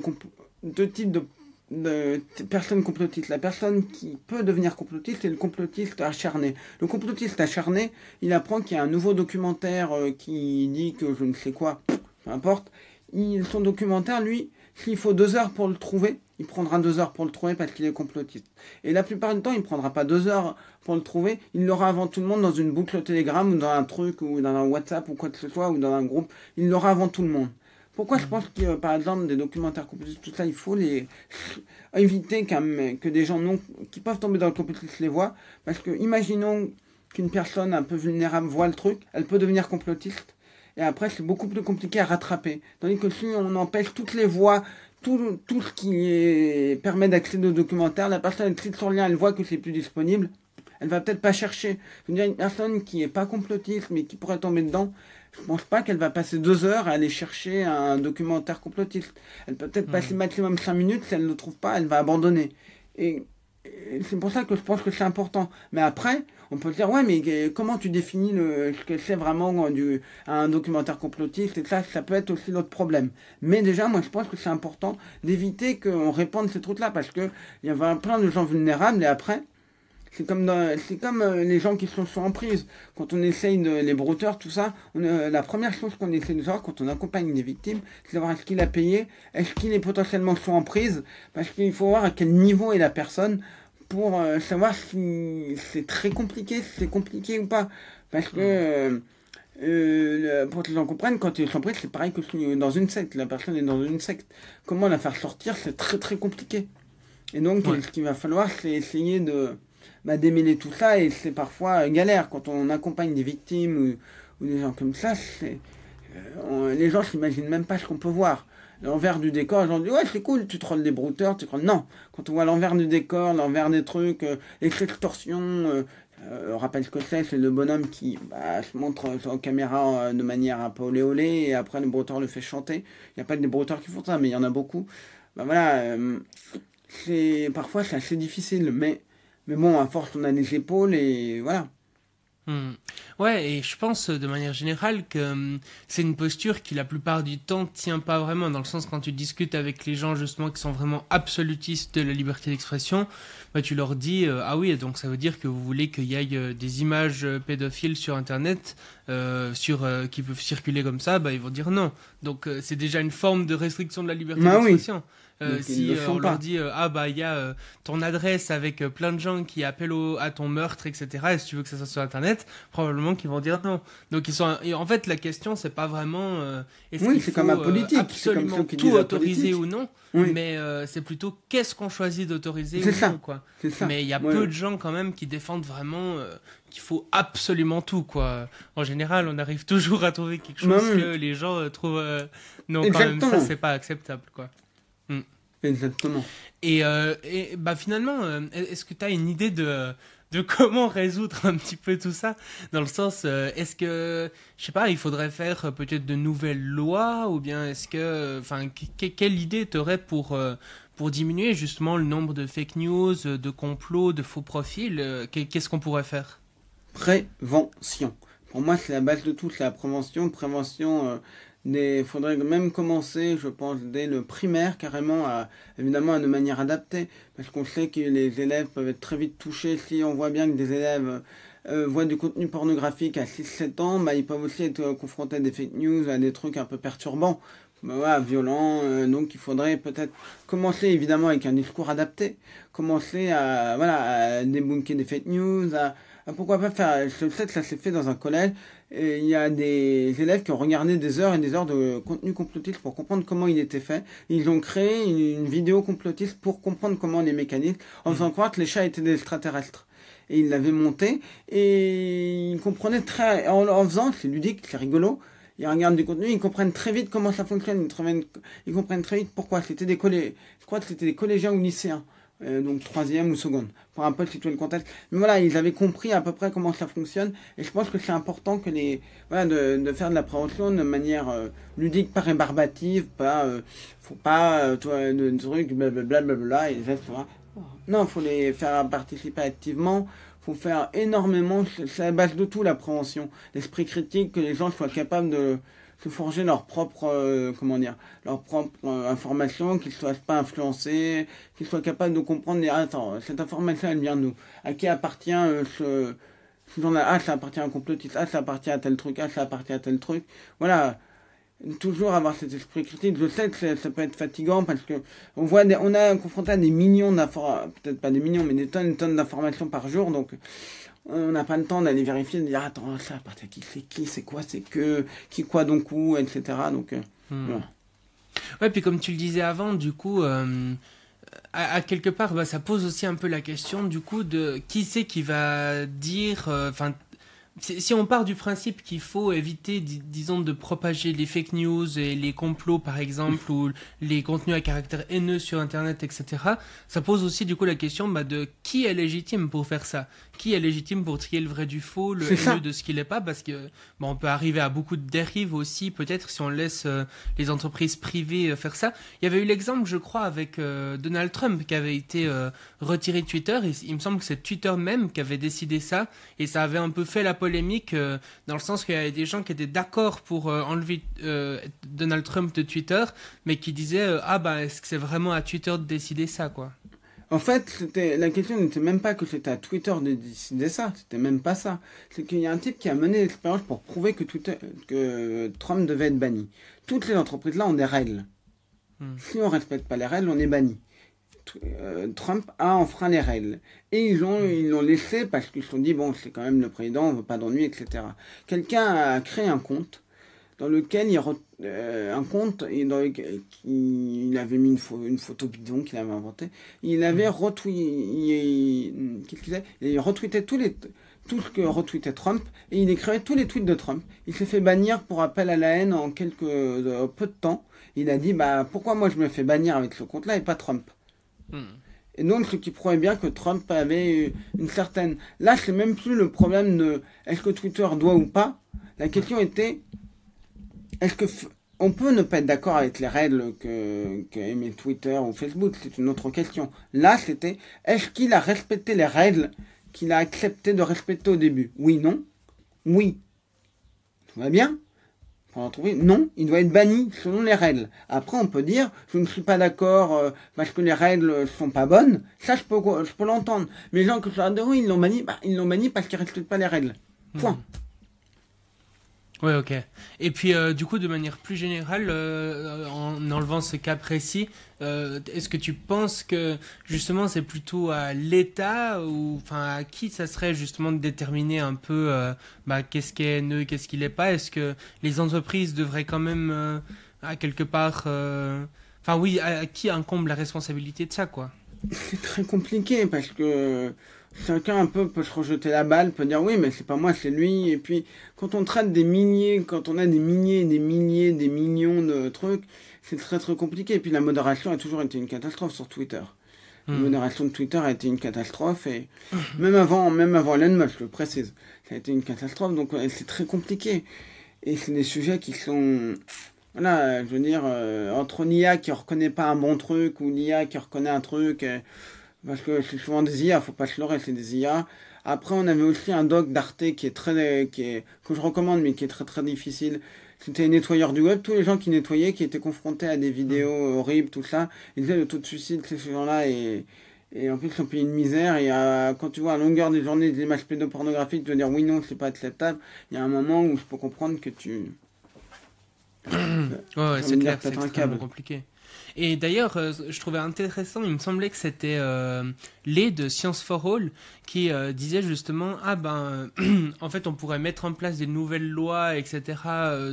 deux types de, de personnes complotistes. La personne qui peut devenir complotiste c'est le complotiste acharné. Le complotiste acharné, il apprend qu'il y a un nouveau documentaire euh, qui dit que je ne sais quoi, peu importe. Son documentaire, lui, s'il faut deux heures pour le trouver, il prendra deux heures pour le trouver parce qu'il est complotiste. Et la plupart du temps, il prendra pas deux heures pour le trouver. Il l'aura avant tout le monde dans une boucle Telegram ou dans un truc ou dans un WhatsApp ou quoi que ce soit ou dans un groupe. Il l'aura avant tout le monde. Pourquoi je pense que, par exemple, des documentaires complotistes, tout ça, il faut les éviter que des gens non, qui peuvent tomber dans le complotisme les voient. Parce que, imaginons qu'une personne un peu vulnérable voit le truc, elle peut devenir complotiste. Et après, c'est beaucoup plus compliqué à rattraper. Tandis que si on empêche toutes les voies, tout, tout ce qui permet d'accéder au documentaire, la personne elle clique sur le lien, elle voit que c'est plus disponible, elle va peut-être pas chercher. Je veux dire, une personne qui est pas complotiste, mais qui pourrait tomber dedans, je pense pas qu'elle va passer deux heures à aller chercher un documentaire complotiste. Elle peut peut-être passer maximum cinq minutes, si elle ne le trouve pas, elle va abandonner. Et, et c'est pour ça que je pense que c'est important. Mais après, on peut se dire, ouais, mais comment tu définis le, ce que c'est vraiment euh, du, un documentaire complotiste? Et ça, ça peut être aussi l'autre problème. Mais déjà, moi, je pense que c'est important d'éviter qu'on répande ces trucs-là, parce que il y a plein de gens vulnérables, et après, c'est comme, dans- c'est comme euh, les gens qui sont sous emprise. Quand on essaye de les brouteurs, tout ça, on, euh, la première chose qu'on essaie de savoir quand on accompagne des victimes, c'est de savoir est-ce qu'il a payé, est-ce qu'il est potentiellement sous emprise, parce qu'il faut voir à quel niveau est la personne pour euh, savoir si c'est très compliqué, si c'est compliqué ou pas. Parce que, le- pour que les gens comprennent, quand il est sous emprise, c'est pareil que si- dans une secte. La personne est dans une secte. Comment la faire sortir, c'est très très compliqué. Et donc, Ouais. ce qu'il va falloir, c'est essayer de bah, démêler tout ça, et c'est parfois euh, galère. Quand on accompagne des victimes ou, des gens comme ça, euh, on- les gens s'imaginent même pas ce qu'on peut voir. L'envers du décor, les gens disent Ouais, c'est cool, tu trolles des brouteurs, tu trolles. Non, quand on voit l'envers du décor, l'envers des trucs, euh, les extorsions, euh, euh, rappelle ce que c'est, c'est le bonhomme qui bah, se montre euh, en caméra de manière un peu olé olé, et après le brouteur le fait chanter. Il n'y a pas des brouteurs qui font ça, mais il y en a beaucoup. Bah voilà, c'est parfois c'est assez difficile, mais, mais bon, à force on a les épaules, et voilà. Hmm. Ouais, et je pense euh, de manière générale que hum, c'est une posture qui la plupart du temps tient pas vraiment, dans le sens quand tu discutes avec les gens justement qui sont vraiment absolutistes de la liberté d'expression, bah, tu leur dis euh, ah oui donc ça veut dire que vous voulez qu'il y ait euh, des images pédophiles sur internet euh, sur euh, qui peuvent circuler comme ça, bah ils vont dire non. Donc c'est déjà une forme de restriction de la liberté Bah oui. Euh, si euh, on leur dit ah bah il y a ton adresse avec plein de gens qui appellent à ton meurtre etc et si tu veux que ça soit sur internet probablement qu'ils vont dire non donc ils sont en fait la question c'est pas vraiment est-ce oui, c'est comme un politique absolument tout autoriser ou non mais c'est plutôt qu'est-ce qu'on choisit d'autoriser ou non quoi? Mais il y a peu de gens quand même qui défendent vraiment qu'il faut absolument tout quoi. En général on arrive toujours à trouver quelque chose que les gens trouvent non quand même ça c'est pas acceptable quoi Exactement. Et, euh, et bah finalement, euh, est-ce que tu as une idée de, de comment résoudre un petit peu tout ça? Dans le sens, euh, est-ce que, je sais pas, il faudrait faire peut-être de nouvelles lois? Ou bien est-ce que, enfin, quelle idée t'aurais pour, pour diminuer justement le nombre de fake news, de complots, de faux profils? Qu'est-ce qu'on pourrait faire? Prévention. Pour moi, c'est la base de tout, c'est la prévention. Prévention il faudrait même commencer, je pense, dès le primaire, carrément, à, évidemment, de manière adaptée, parce qu'on sait que les élèves peuvent être très vite touchés. Si on voit bien que des élèves euh, voient du contenu pornographique à 6-7 ans, bah, ils peuvent aussi être euh, confrontés à des fake news, à des trucs un peu perturbants, bah, violents. Euh, donc, il faudrait peut-être commencer, évidemment, avec un discours adapté, commencer à, voilà, à débunker des fake news, à pourquoi pas faire, je sais que ça s'est fait dans un collège, et il y a des élèves qui ont regardé des heures et des heures de contenu complotiste pour comprendre comment il était fait. Ils ont créé une, vidéo complotiste pour comprendre comment les mécanismes, en faisant croire que les chats étaient des extraterrestres. Et ils l'avaient monté, et ils comprenaient très, en, faisant, c'est ludique, c'est rigolo, ils regardent du contenu, ils comprennent très vite comment ça fonctionne, ils, comprennent très vite pourquoi. C'était des collègues, je crois que c'était des collégiens ou lycéens. Euh, donc troisième ou seconde, pour un peu situer le contexte. Mais voilà, ils avaient compris à peu près comment ça fonctionne, et je pense que c'est important que les, voilà, de, de, faire de la prévention de manière euh, ludique, pas rébarbative, pas, euh, faut pas, toi, de trucs, blablabla, et voilà. Non, faut les faire participer activement, faut faire énormément, c'est la base de tout la prévention, l'esprit critique, que les gens soient capables de se forger leur propre, euh, comment dire, leur propre euh, information, qu'ils ne soient pas influencés, qu'ils soient capables de comprendre, ah, attends, cette information elle vient de nous, à qui appartient euh, ce, ce ah ça appartient à un complotiste, ah ça appartient à tel truc, ah ça appartient à tel truc, voilà, toujours avoir cet esprit critique. Je sais que ça, peut être fatigant parce que on voit on a confronté à des millions d'informations, peut-être pas des millions, mais des tonnes et tonnes d'informations par jour. Donc, on n'a pas le temps d'aller vérifier, de dire attends, ça appartient à qui, c'est qui, c'est quoi, c'est que, qui, quoi, donc où, etc. Donc, euh, hmm. Ouais, puis comme tu le disais avant, du coup, euh, à, quelque part, bah, ça pose aussi un peu la question, du coup, de qui c'est qui va dire, euh, enfin, si on part du principe qu'il faut éviter, disons, de propager les fake news et les complots, par exemple, ou les contenus à caractère haineux sur Internet, etc., ça pose aussi du coup la question bah, de qui est légitime pour faire ça? Qui est légitime pour trier le vrai du faux, le haineux de ce qui n'est pas? Parce que bon, on peut arriver à beaucoup de dérives aussi, peut-être, si on laisse euh, les entreprises privées euh, faire ça. Il y avait eu l'exemple, je crois, avec euh, Donald Trump qui avait été retiré de Twitter. Et il me semble que c'est Twitter même qui avait décidé ça. Et ça avait un peu fait la polémique euh, dans le sens qu'il y avait des gens qui étaient d'accord pour euh, enlever euh, Donald Trump de Twitter, mais qui disaient ah bah est-ce que c'est vraiment à Twitter de décider ça quoi? En fait, la question n'était même pas que c'était à Twitter de décider ça, c'était même pas ça. C'est qu'il y a un type qui a mené l'expérience pour prouver que, Twitter, que Trump devait être banni. Toutes les entreprises là ont des règles. Hmm. Si on respecte pas les règles, on est banni. Euh, Trump a enfreint les règles. Et ils ont ils l'ont laissé parce qu'ils se sont dit, bon, c'est quand même le président, on veut pas d'ennui, etc. Quelqu'un a créé un compte dans lequel il euh, un compte et dans lequel il avait mis une, une photo bidon qu'il avait inventé. Il avait retweeté, qu'est-ce qu'il Il retweetait tous les tout ce que retweetait Trump et il écrivait tous les tweets de Trump. Il s'est fait bannir pour appel à la haine en quelques euh, peu de temps. Il a dit bah pourquoi moi je me fais bannir avec ce compte-là et pas Trump? Et donc, ce qui prouve bien que Trump avait une certaine. Là, c'est même plus le problème de est-ce que Twitter doit ou pas. La question était est-ce que on peut ne pas être d'accord avec les règles que, que Twitter ou Facebook? C'est une autre question. Là, c'était est-ce qu'il a respecté les règles qu'il a accepté de respecter au début? Oui, non Oui. Tout va bien non, il doit être banni selon les règles. Après, on peut dire, je ne suis pas d'accord euh, parce que les règles sont pas bonnes. Ça, je peux, je l'entendre. Mais les gens qui sont oui, ils l'ont banni, bah, ils l'ont banni parce qu'ils respectent pas les règles. Point. Ouais, ok. Et puis, euh, du coup, de manière plus générale, euh, en enlevant ce cas précis, euh, est-ce que tu penses que justement c'est plutôt à l'État ou enfin à qui ça serait justement de déterminer un peu bah, qu'est-ce qui est haineux, qu'est-ce qui l'est pas? Est-ce que les entreprises devraient quand même à quelque part, enfin oui, à qui incombe la responsabilité de ça, quoi? C'est très compliqué parce que chacun un peu peut se rejeter la balle, peut dire oui, mais c'est pas moi, c'est lui. Et puis, quand on traite des milliers, quand on a des milliers, des milliers, des millions de trucs, c'est très très compliqué. Et puis, la modération a toujours été une catastrophe sur Twitter. La hmm. modération de Twitter a été une catastrophe et même avant, même avant Elon Musk, je le précise, ça a été une catastrophe. Donc, c'est très compliqué. Et c'est des sujets qui sont, voilà, je veux dire, euh, entre l'IA qui reconnaît pas un bon truc ou l'IA qui reconnaît un truc. Euh, parce que c'est souvent des IA, faut pas se leurrer, c'est des IA. Après, on avait aussi un doc d'Arte qui est très, qui est, que je recommande, mais qui est très très difficile. C'était nettoyeur du web. Tous les gens qui nettoyaient, qui étaient confrontés à des vidéos mm. horribles, tout ça, ils disaient le taux de suicide, ces gens-là, et, et en plus, ils ont payé une misère. Et euh, quand tu vois à longueur des journées des images pédopornographiques, tu veux dire oui, non, c'est pas acceptable. Il y a un moment où je peux comprendre que tu. ouais, ouais c'est clair, c'est extrêmement compliqué. Et d'ailleurs, euh, je trouvais intéressant, il me semblait que c'était euh, les de Science for All qui euh, disait justement ah ben en fait on pourrait mettre en place des nouvelles lois etc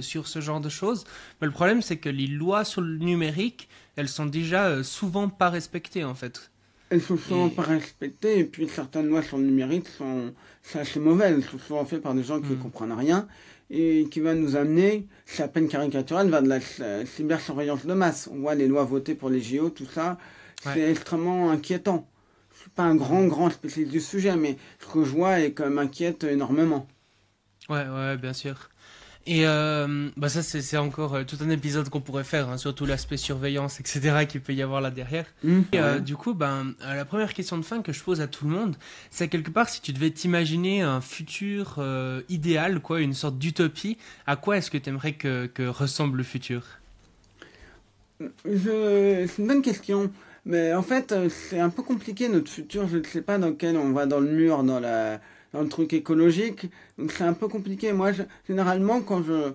sur ce genre de choses. Mais le problème c'est que les lois sur le numérique elles sont déjà souvent pas respectées en fait. Elles sont souvent pas respectées et puis certaines lois sur le numérique sont assez mauvaises, elles sont souvent faites par des gens qui ne hmm. comprennent rien et qui va nous amener, c'est à peine caricatural, vers de la cybersurveillance de masse. On voit les lois votées pour les JO, tout ça, c'est extrêmement inquiétant. Je suis pas un grand, grand spécialiste du sujet, mais ce que je vois est quand même inquiète énormément. Ouais, ouais, bien sûr. Et euh, bah ça, c'est encore euh, tout un épisode qu'on pourrait faire, hein, surtout l'aspect surveillance, etc., qu'il peut y avoir là derrière. Mmh, et euh, du coup, ben, la première question de fin que je pose à tout le monde, c'est quelque part, si tu devais t'imaginer un futur idéal, quoi, une sorte d'utopie, à quoi est-ce que tu aimerais que, que, ressemble le futur? C'est une bonne question. Mais en fait, c'est un peu compliqué notre futur. Je ne sais pas dans quel on va dans le mur, dans la dans le truc écologique. Donc c'est un peu compliqué. Moi, généralement, quand je,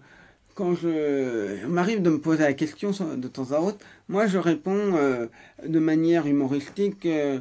quand je m'arrive de me poser la question de temps à autre, moi je réponds euh, de manière humoristique euh,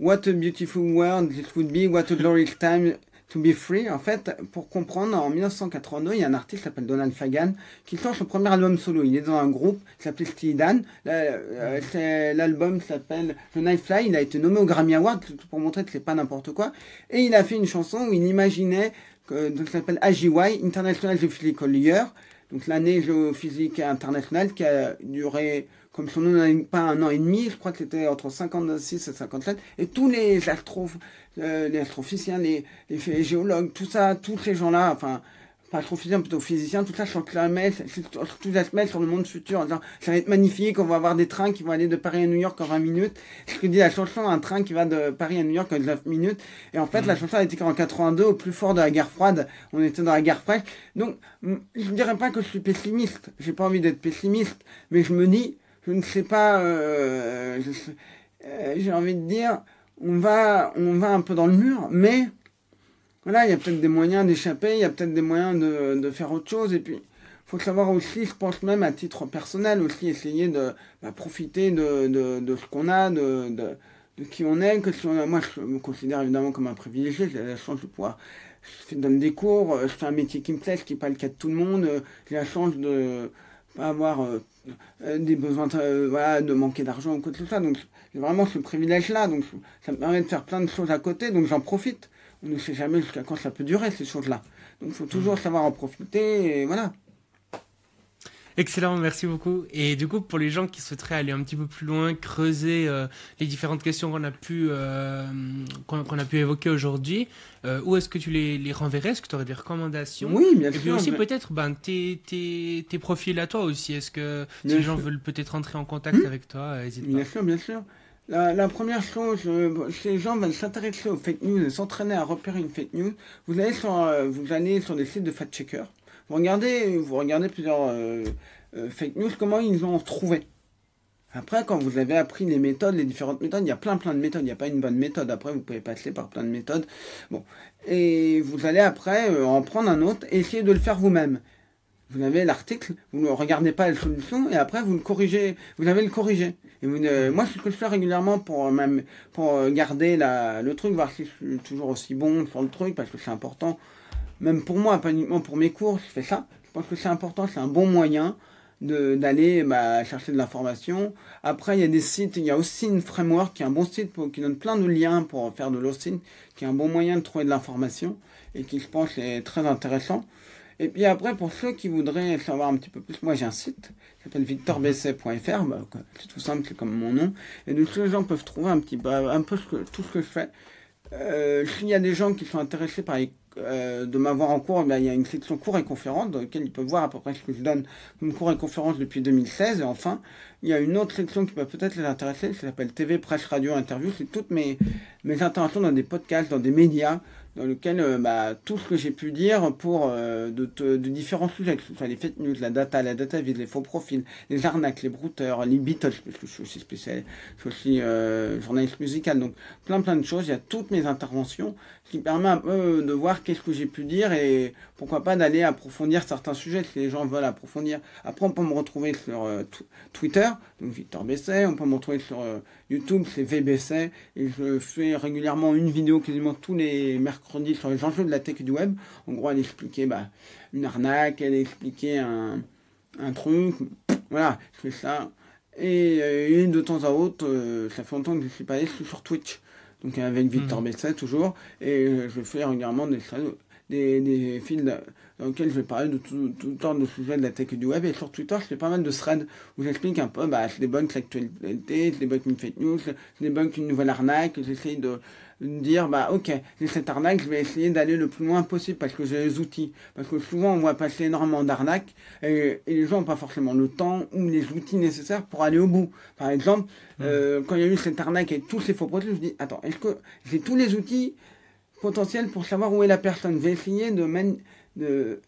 What a beautiful world this would be, what a glorious time To Be Free, en fait, pour comprendre, en 1982, il y a un artiste qui s'appelle Donald Fagan qui sort son premier album solo. Il est dans un groupe qui s'appelle Steely Dan. Euh, l'album s'appelle The Night Fly. Il a été nommé au Grammy Award pour montrer que c'est pas n'importe quoi. Et il a fait une chanson où il imaginait que, donc, ça s'appelle AGY, International Geophysical Year. Donc l'année géophysique internationale qui a duré comme son nom n'a pas un an et demi, je crois que c'était entre 56 et 57, et tous les, astro, euh, les astrophysiciens, les, les, géologues, tout ça, tous ces gens-là, enfin, pas astrophysiciens, plutôt physiciens, tout ça s'enclamait, tout ça se met sur le monde futur en disant ça va être magnifique, on va avoir des trains qui vont aller de Paris à New York en 20 minutes. Ce que dit la chanson, un train qui va de Paris à New York en 9 minutes. Et en fait, la mm. chanson a été en 82, au plus fort de la guerre froide. On était dans la guerre froide. Donc, je ne dirais pas que je suis pessimiste. J'ai pas envie d'être pessimiste. Mais je me dis, je ne sais pas, euh, euh, j'ai envie de dire, on va, on va un peu dans le mur, mais voilà, il y a peut-être des moyens d'échapper, il y a peut-être des moyens de, de, faire autre chose, et puis faut savoir aussi, je pense même à titre personnel, aussi essayer de bah, profiter de, de, de ce qu'on a, de, de, de, qui on est, que si on a, moi je me considère évidemment comme un privilégié, j'ai la chance de pouvoir, je donne des cours, je fais un métier qui me plaît, ce qui n'est pas le cas de tout le monde, j'ai la chance de pas avoir euh, euh, des besoins euh, voilà, de manquer d'argent ou quoi que ce soit. Donc j'ai vraiment ce privilège-là. Donc ça me permet de faire plein de choses à côté. Donc j'en profite. On ne sait jamais jusqu'à quand ça peut durer ces choses-là. Donc il faut toujours mmh. savoir en profiter et voilà. Excellent, merci beaucoup. Et du coup, pour les gens qui souhaiteraient aller un petit peu plus loin, creuser euh, les différentes questions qu'on a pu euh, qu'on a pu évoquer aujourd'hui, euh, où est-ce que tu les, les renverrais? Est-ce que tu aurais des recommandations? Oui, bien sûr. Et puis aussi peut-être ben, tes, tes, tes, profils à toi aussi. Est-ce que si les gens veulent peut-être entrer en contact hmm? avec toi, n'hésite pas. Bien sûr, bien sûr. La, la, première chose, si les gens veulent s'intéresser aux fake news et s'entraîner à repérer une fake news, vous allez sur, vous allez sur des sites de fact-checkers. Vous regardez, vous regardez plusieurs euh, euh, fake news, comment ils ont trouvé. Après, quand vous avez appris les méthodes, les différentes méthodes, il y a plein plein de méthodes. Il n'y a pas une bonne méthode. Après, vous pouvez passer par plein de méthodes. Bon, et vous allez après euh, en prendre un autre et essayer de le faire vous-même. Vous avez l'article, vous ne regardez pas la solution et après vous le corrigez, vous avez le vous, moi, c'est ce que je fais régulièrement pour même pour garder la, le truc, voir si je toujours aussi bon sur le truc parce que c'est important. Même pour moi, pas uniquement pour mes cours, je fais ça. Je pense que c'est important, c'est un bon moyen d'aller bah, chercher de l'information. Après, il y a des sites, il y a aussi une framework qui est un bon site qui donne plein de liens pour faire de l'hosting, qui est un bon moyen de trouver de l'information et qui, je pense, est très intéressant. Et puis après, pour ceux qui voudraient savoir un petit peu plus, moi j'ai un site qui s'appelle victorbesset.fr, bah, c'est tout simple, c'est comme mon nom. Et donc les gens peuvent trouver un petit peu tout ce que je fais. Euh, S'il y a des gens qui sont intéressés par les euh, de m'avoir en cours, ben, il y a une section cours et conférences dans laquelle ils peuvent voir à peu près ce que je donne comme cours et conférences depuis 2016. Et enfin, il y a une autre section qui peut peut-être les intéresser, qui s'appelle TV, presse, radio, interview. C'est toutes mes, mes interventions dans des podcasts, dans des médias, dans lequel euh, bah, tout ce que j'ai pu dire pour euh, de, différents sujets, que ce soit les fake news, la data, la data vide, les faux profils, les arnaques, les brouteurs, les Beatles, parce que je suis aussi spécial, je suis aussi journaliste musical, donc plein plein de choses. Il y a toutes mes interventions qui permet un peu de voir qu'est-ce que j'ai pu dire et pourquoi pas d'aller approfondir certains sujets si les gens veulent approfondir. Après, on peut me retrouver sur Twitter, donc Victor Besset, on peut me retrouver sur YouTube, c'est VBC, et je fais régulièrement une vidéo quasiment tous les mercredis sur les enjeux de la tech du web. En gros, elle expliquait bah, une arnaque, elle expliquait un, un truc, voilà, je fais ça. Et, euh, de temps à autre, euh, ça fait longtemps que je suis pas allé, sur Twitch. Donc avec Victor mmh. Besset toujours, et euh, je fais régulièrement des, des, des fils dans lequel je vais parler de tout, tout temps de sujets de la tech et du web. Et sur Twitter, je fais pas mal de threads où j'explique un peu, bah, je débunk l'actualité, je débunk une fake news, je débunk une nouvelle arnaque, j'essaye de, dire, bah, ok, j'ai cette arnaque, je vais essayer d'aller le plus loin possible parce que j'ai les outils. Parce que souvent, on voit passer énormément d'arnaques et, les gens n'ont pas forcément le temps ou les outils nécessaires pour aller au bout. Par exemple, mmh. euh, quand il y a eu cette arnaque et tous ces faux produits, je dis, attends, est-ce que j'ai tous les outils potentiels pour savoir où est la personne? Je vais essayer de, de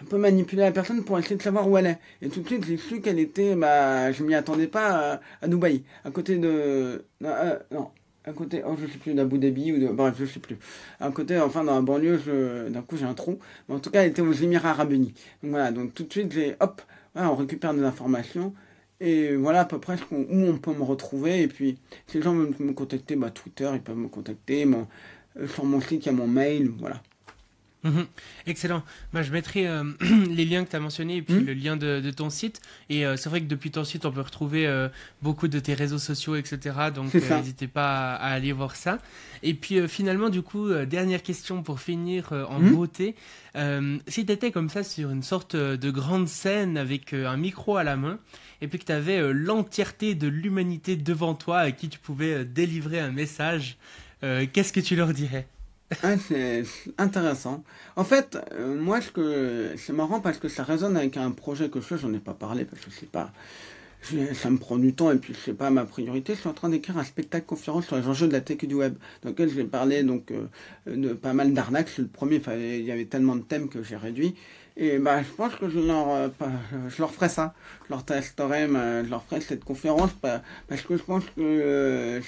un peu manipuler la personne pour essayer de savoir où elle est. Et tout de suite, j'ai su qu'elle était, bah, je m'y attendais pas à, Dubaï, à côté de, non, euh, non, à côté, oh, je sais plus, d'Abu Dhabi ou de, bref, je sais plus. À côté, enfin, dans la banlieue, je, d'un coup, j'ai un trou. Mais en tout cas, elle était aux Émirats Arabes Unis. Donc voilà, donc tout de suite, j'ai, hop, voilà, on récupère des informations. Et voilà à peu près où on peut me retrouver. Et puis, si les gens veulent me contacter, bah, Twitter, ils peuvent me contacter. Mon, euh, sur mon site, il y a mon mail, voilà. Mhm. Excellent. Bah, je mettrai euh, les liens que tu as mentionnés et puis mhm. le lien de, ton site. Et euh, c'est vrai que depuis ton site, on peut retrouver euh, beaucoup de tes réseaux sociaux, etc. Donc n'hésitez pas à, aller voir ça. Et puis finalement, du coup, dernière question pour finir en mhm. beauté. si tu étais comme ça sur une sorte de grande scène avec un micro à la main et puis que tu avais l'entièreté de l'humanité devant toi à qui tu pouvais délivrer un message, qu'est-ce que tu leur dirais? ah, c'est intéressant. En fait, euh, moi, ce que c'est marrant parce que ça résonne avec un projet que je fais, j'en ai pas parlé parce que c'est pas. Ça me prend du temps et puis c'est pas ma priorité. Je suis en train d'écrire un spectacle conférence sur les enjeux de la tech et du web, dans lequel je vais parler donc euh, de pas mal d'arnaques. Le premier, il y avait tellement de thèmes que j'ai réduit. Et bah, je pense que je leur, euh, je leur ferai ça. Je leur testerai, je leur ferai cette conférence parce que je pense que, euh,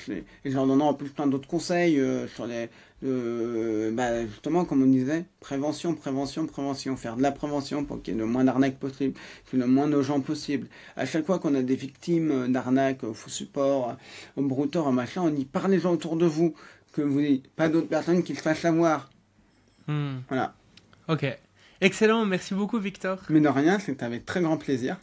et j'en donnerai en plus plein d'autres conseils sur les, bah, justement, comme on disait, prévention, prévention, prévention. Faire de la prévention pour qu'il y ait le moins d'arnaques possible, qu'il y ait le moins de gens possible. À chaque fois qu'on a des victimes d'arnaques, au faux support, au brouteur, au machin, on dit parlez gens autour de vous, que vous n'ayez pas d'autres personnes qui le fassent savoir. Hmm. Voilà. Ok. Excellent, merci beaucoup Victor. Mais de rien, c'est avec très grand plaisir.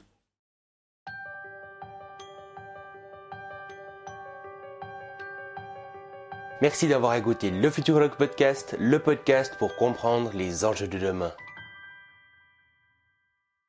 Merci d'avoir écouté le Futurologue Podcast, le podcast pour comprendre les enjeux de demain.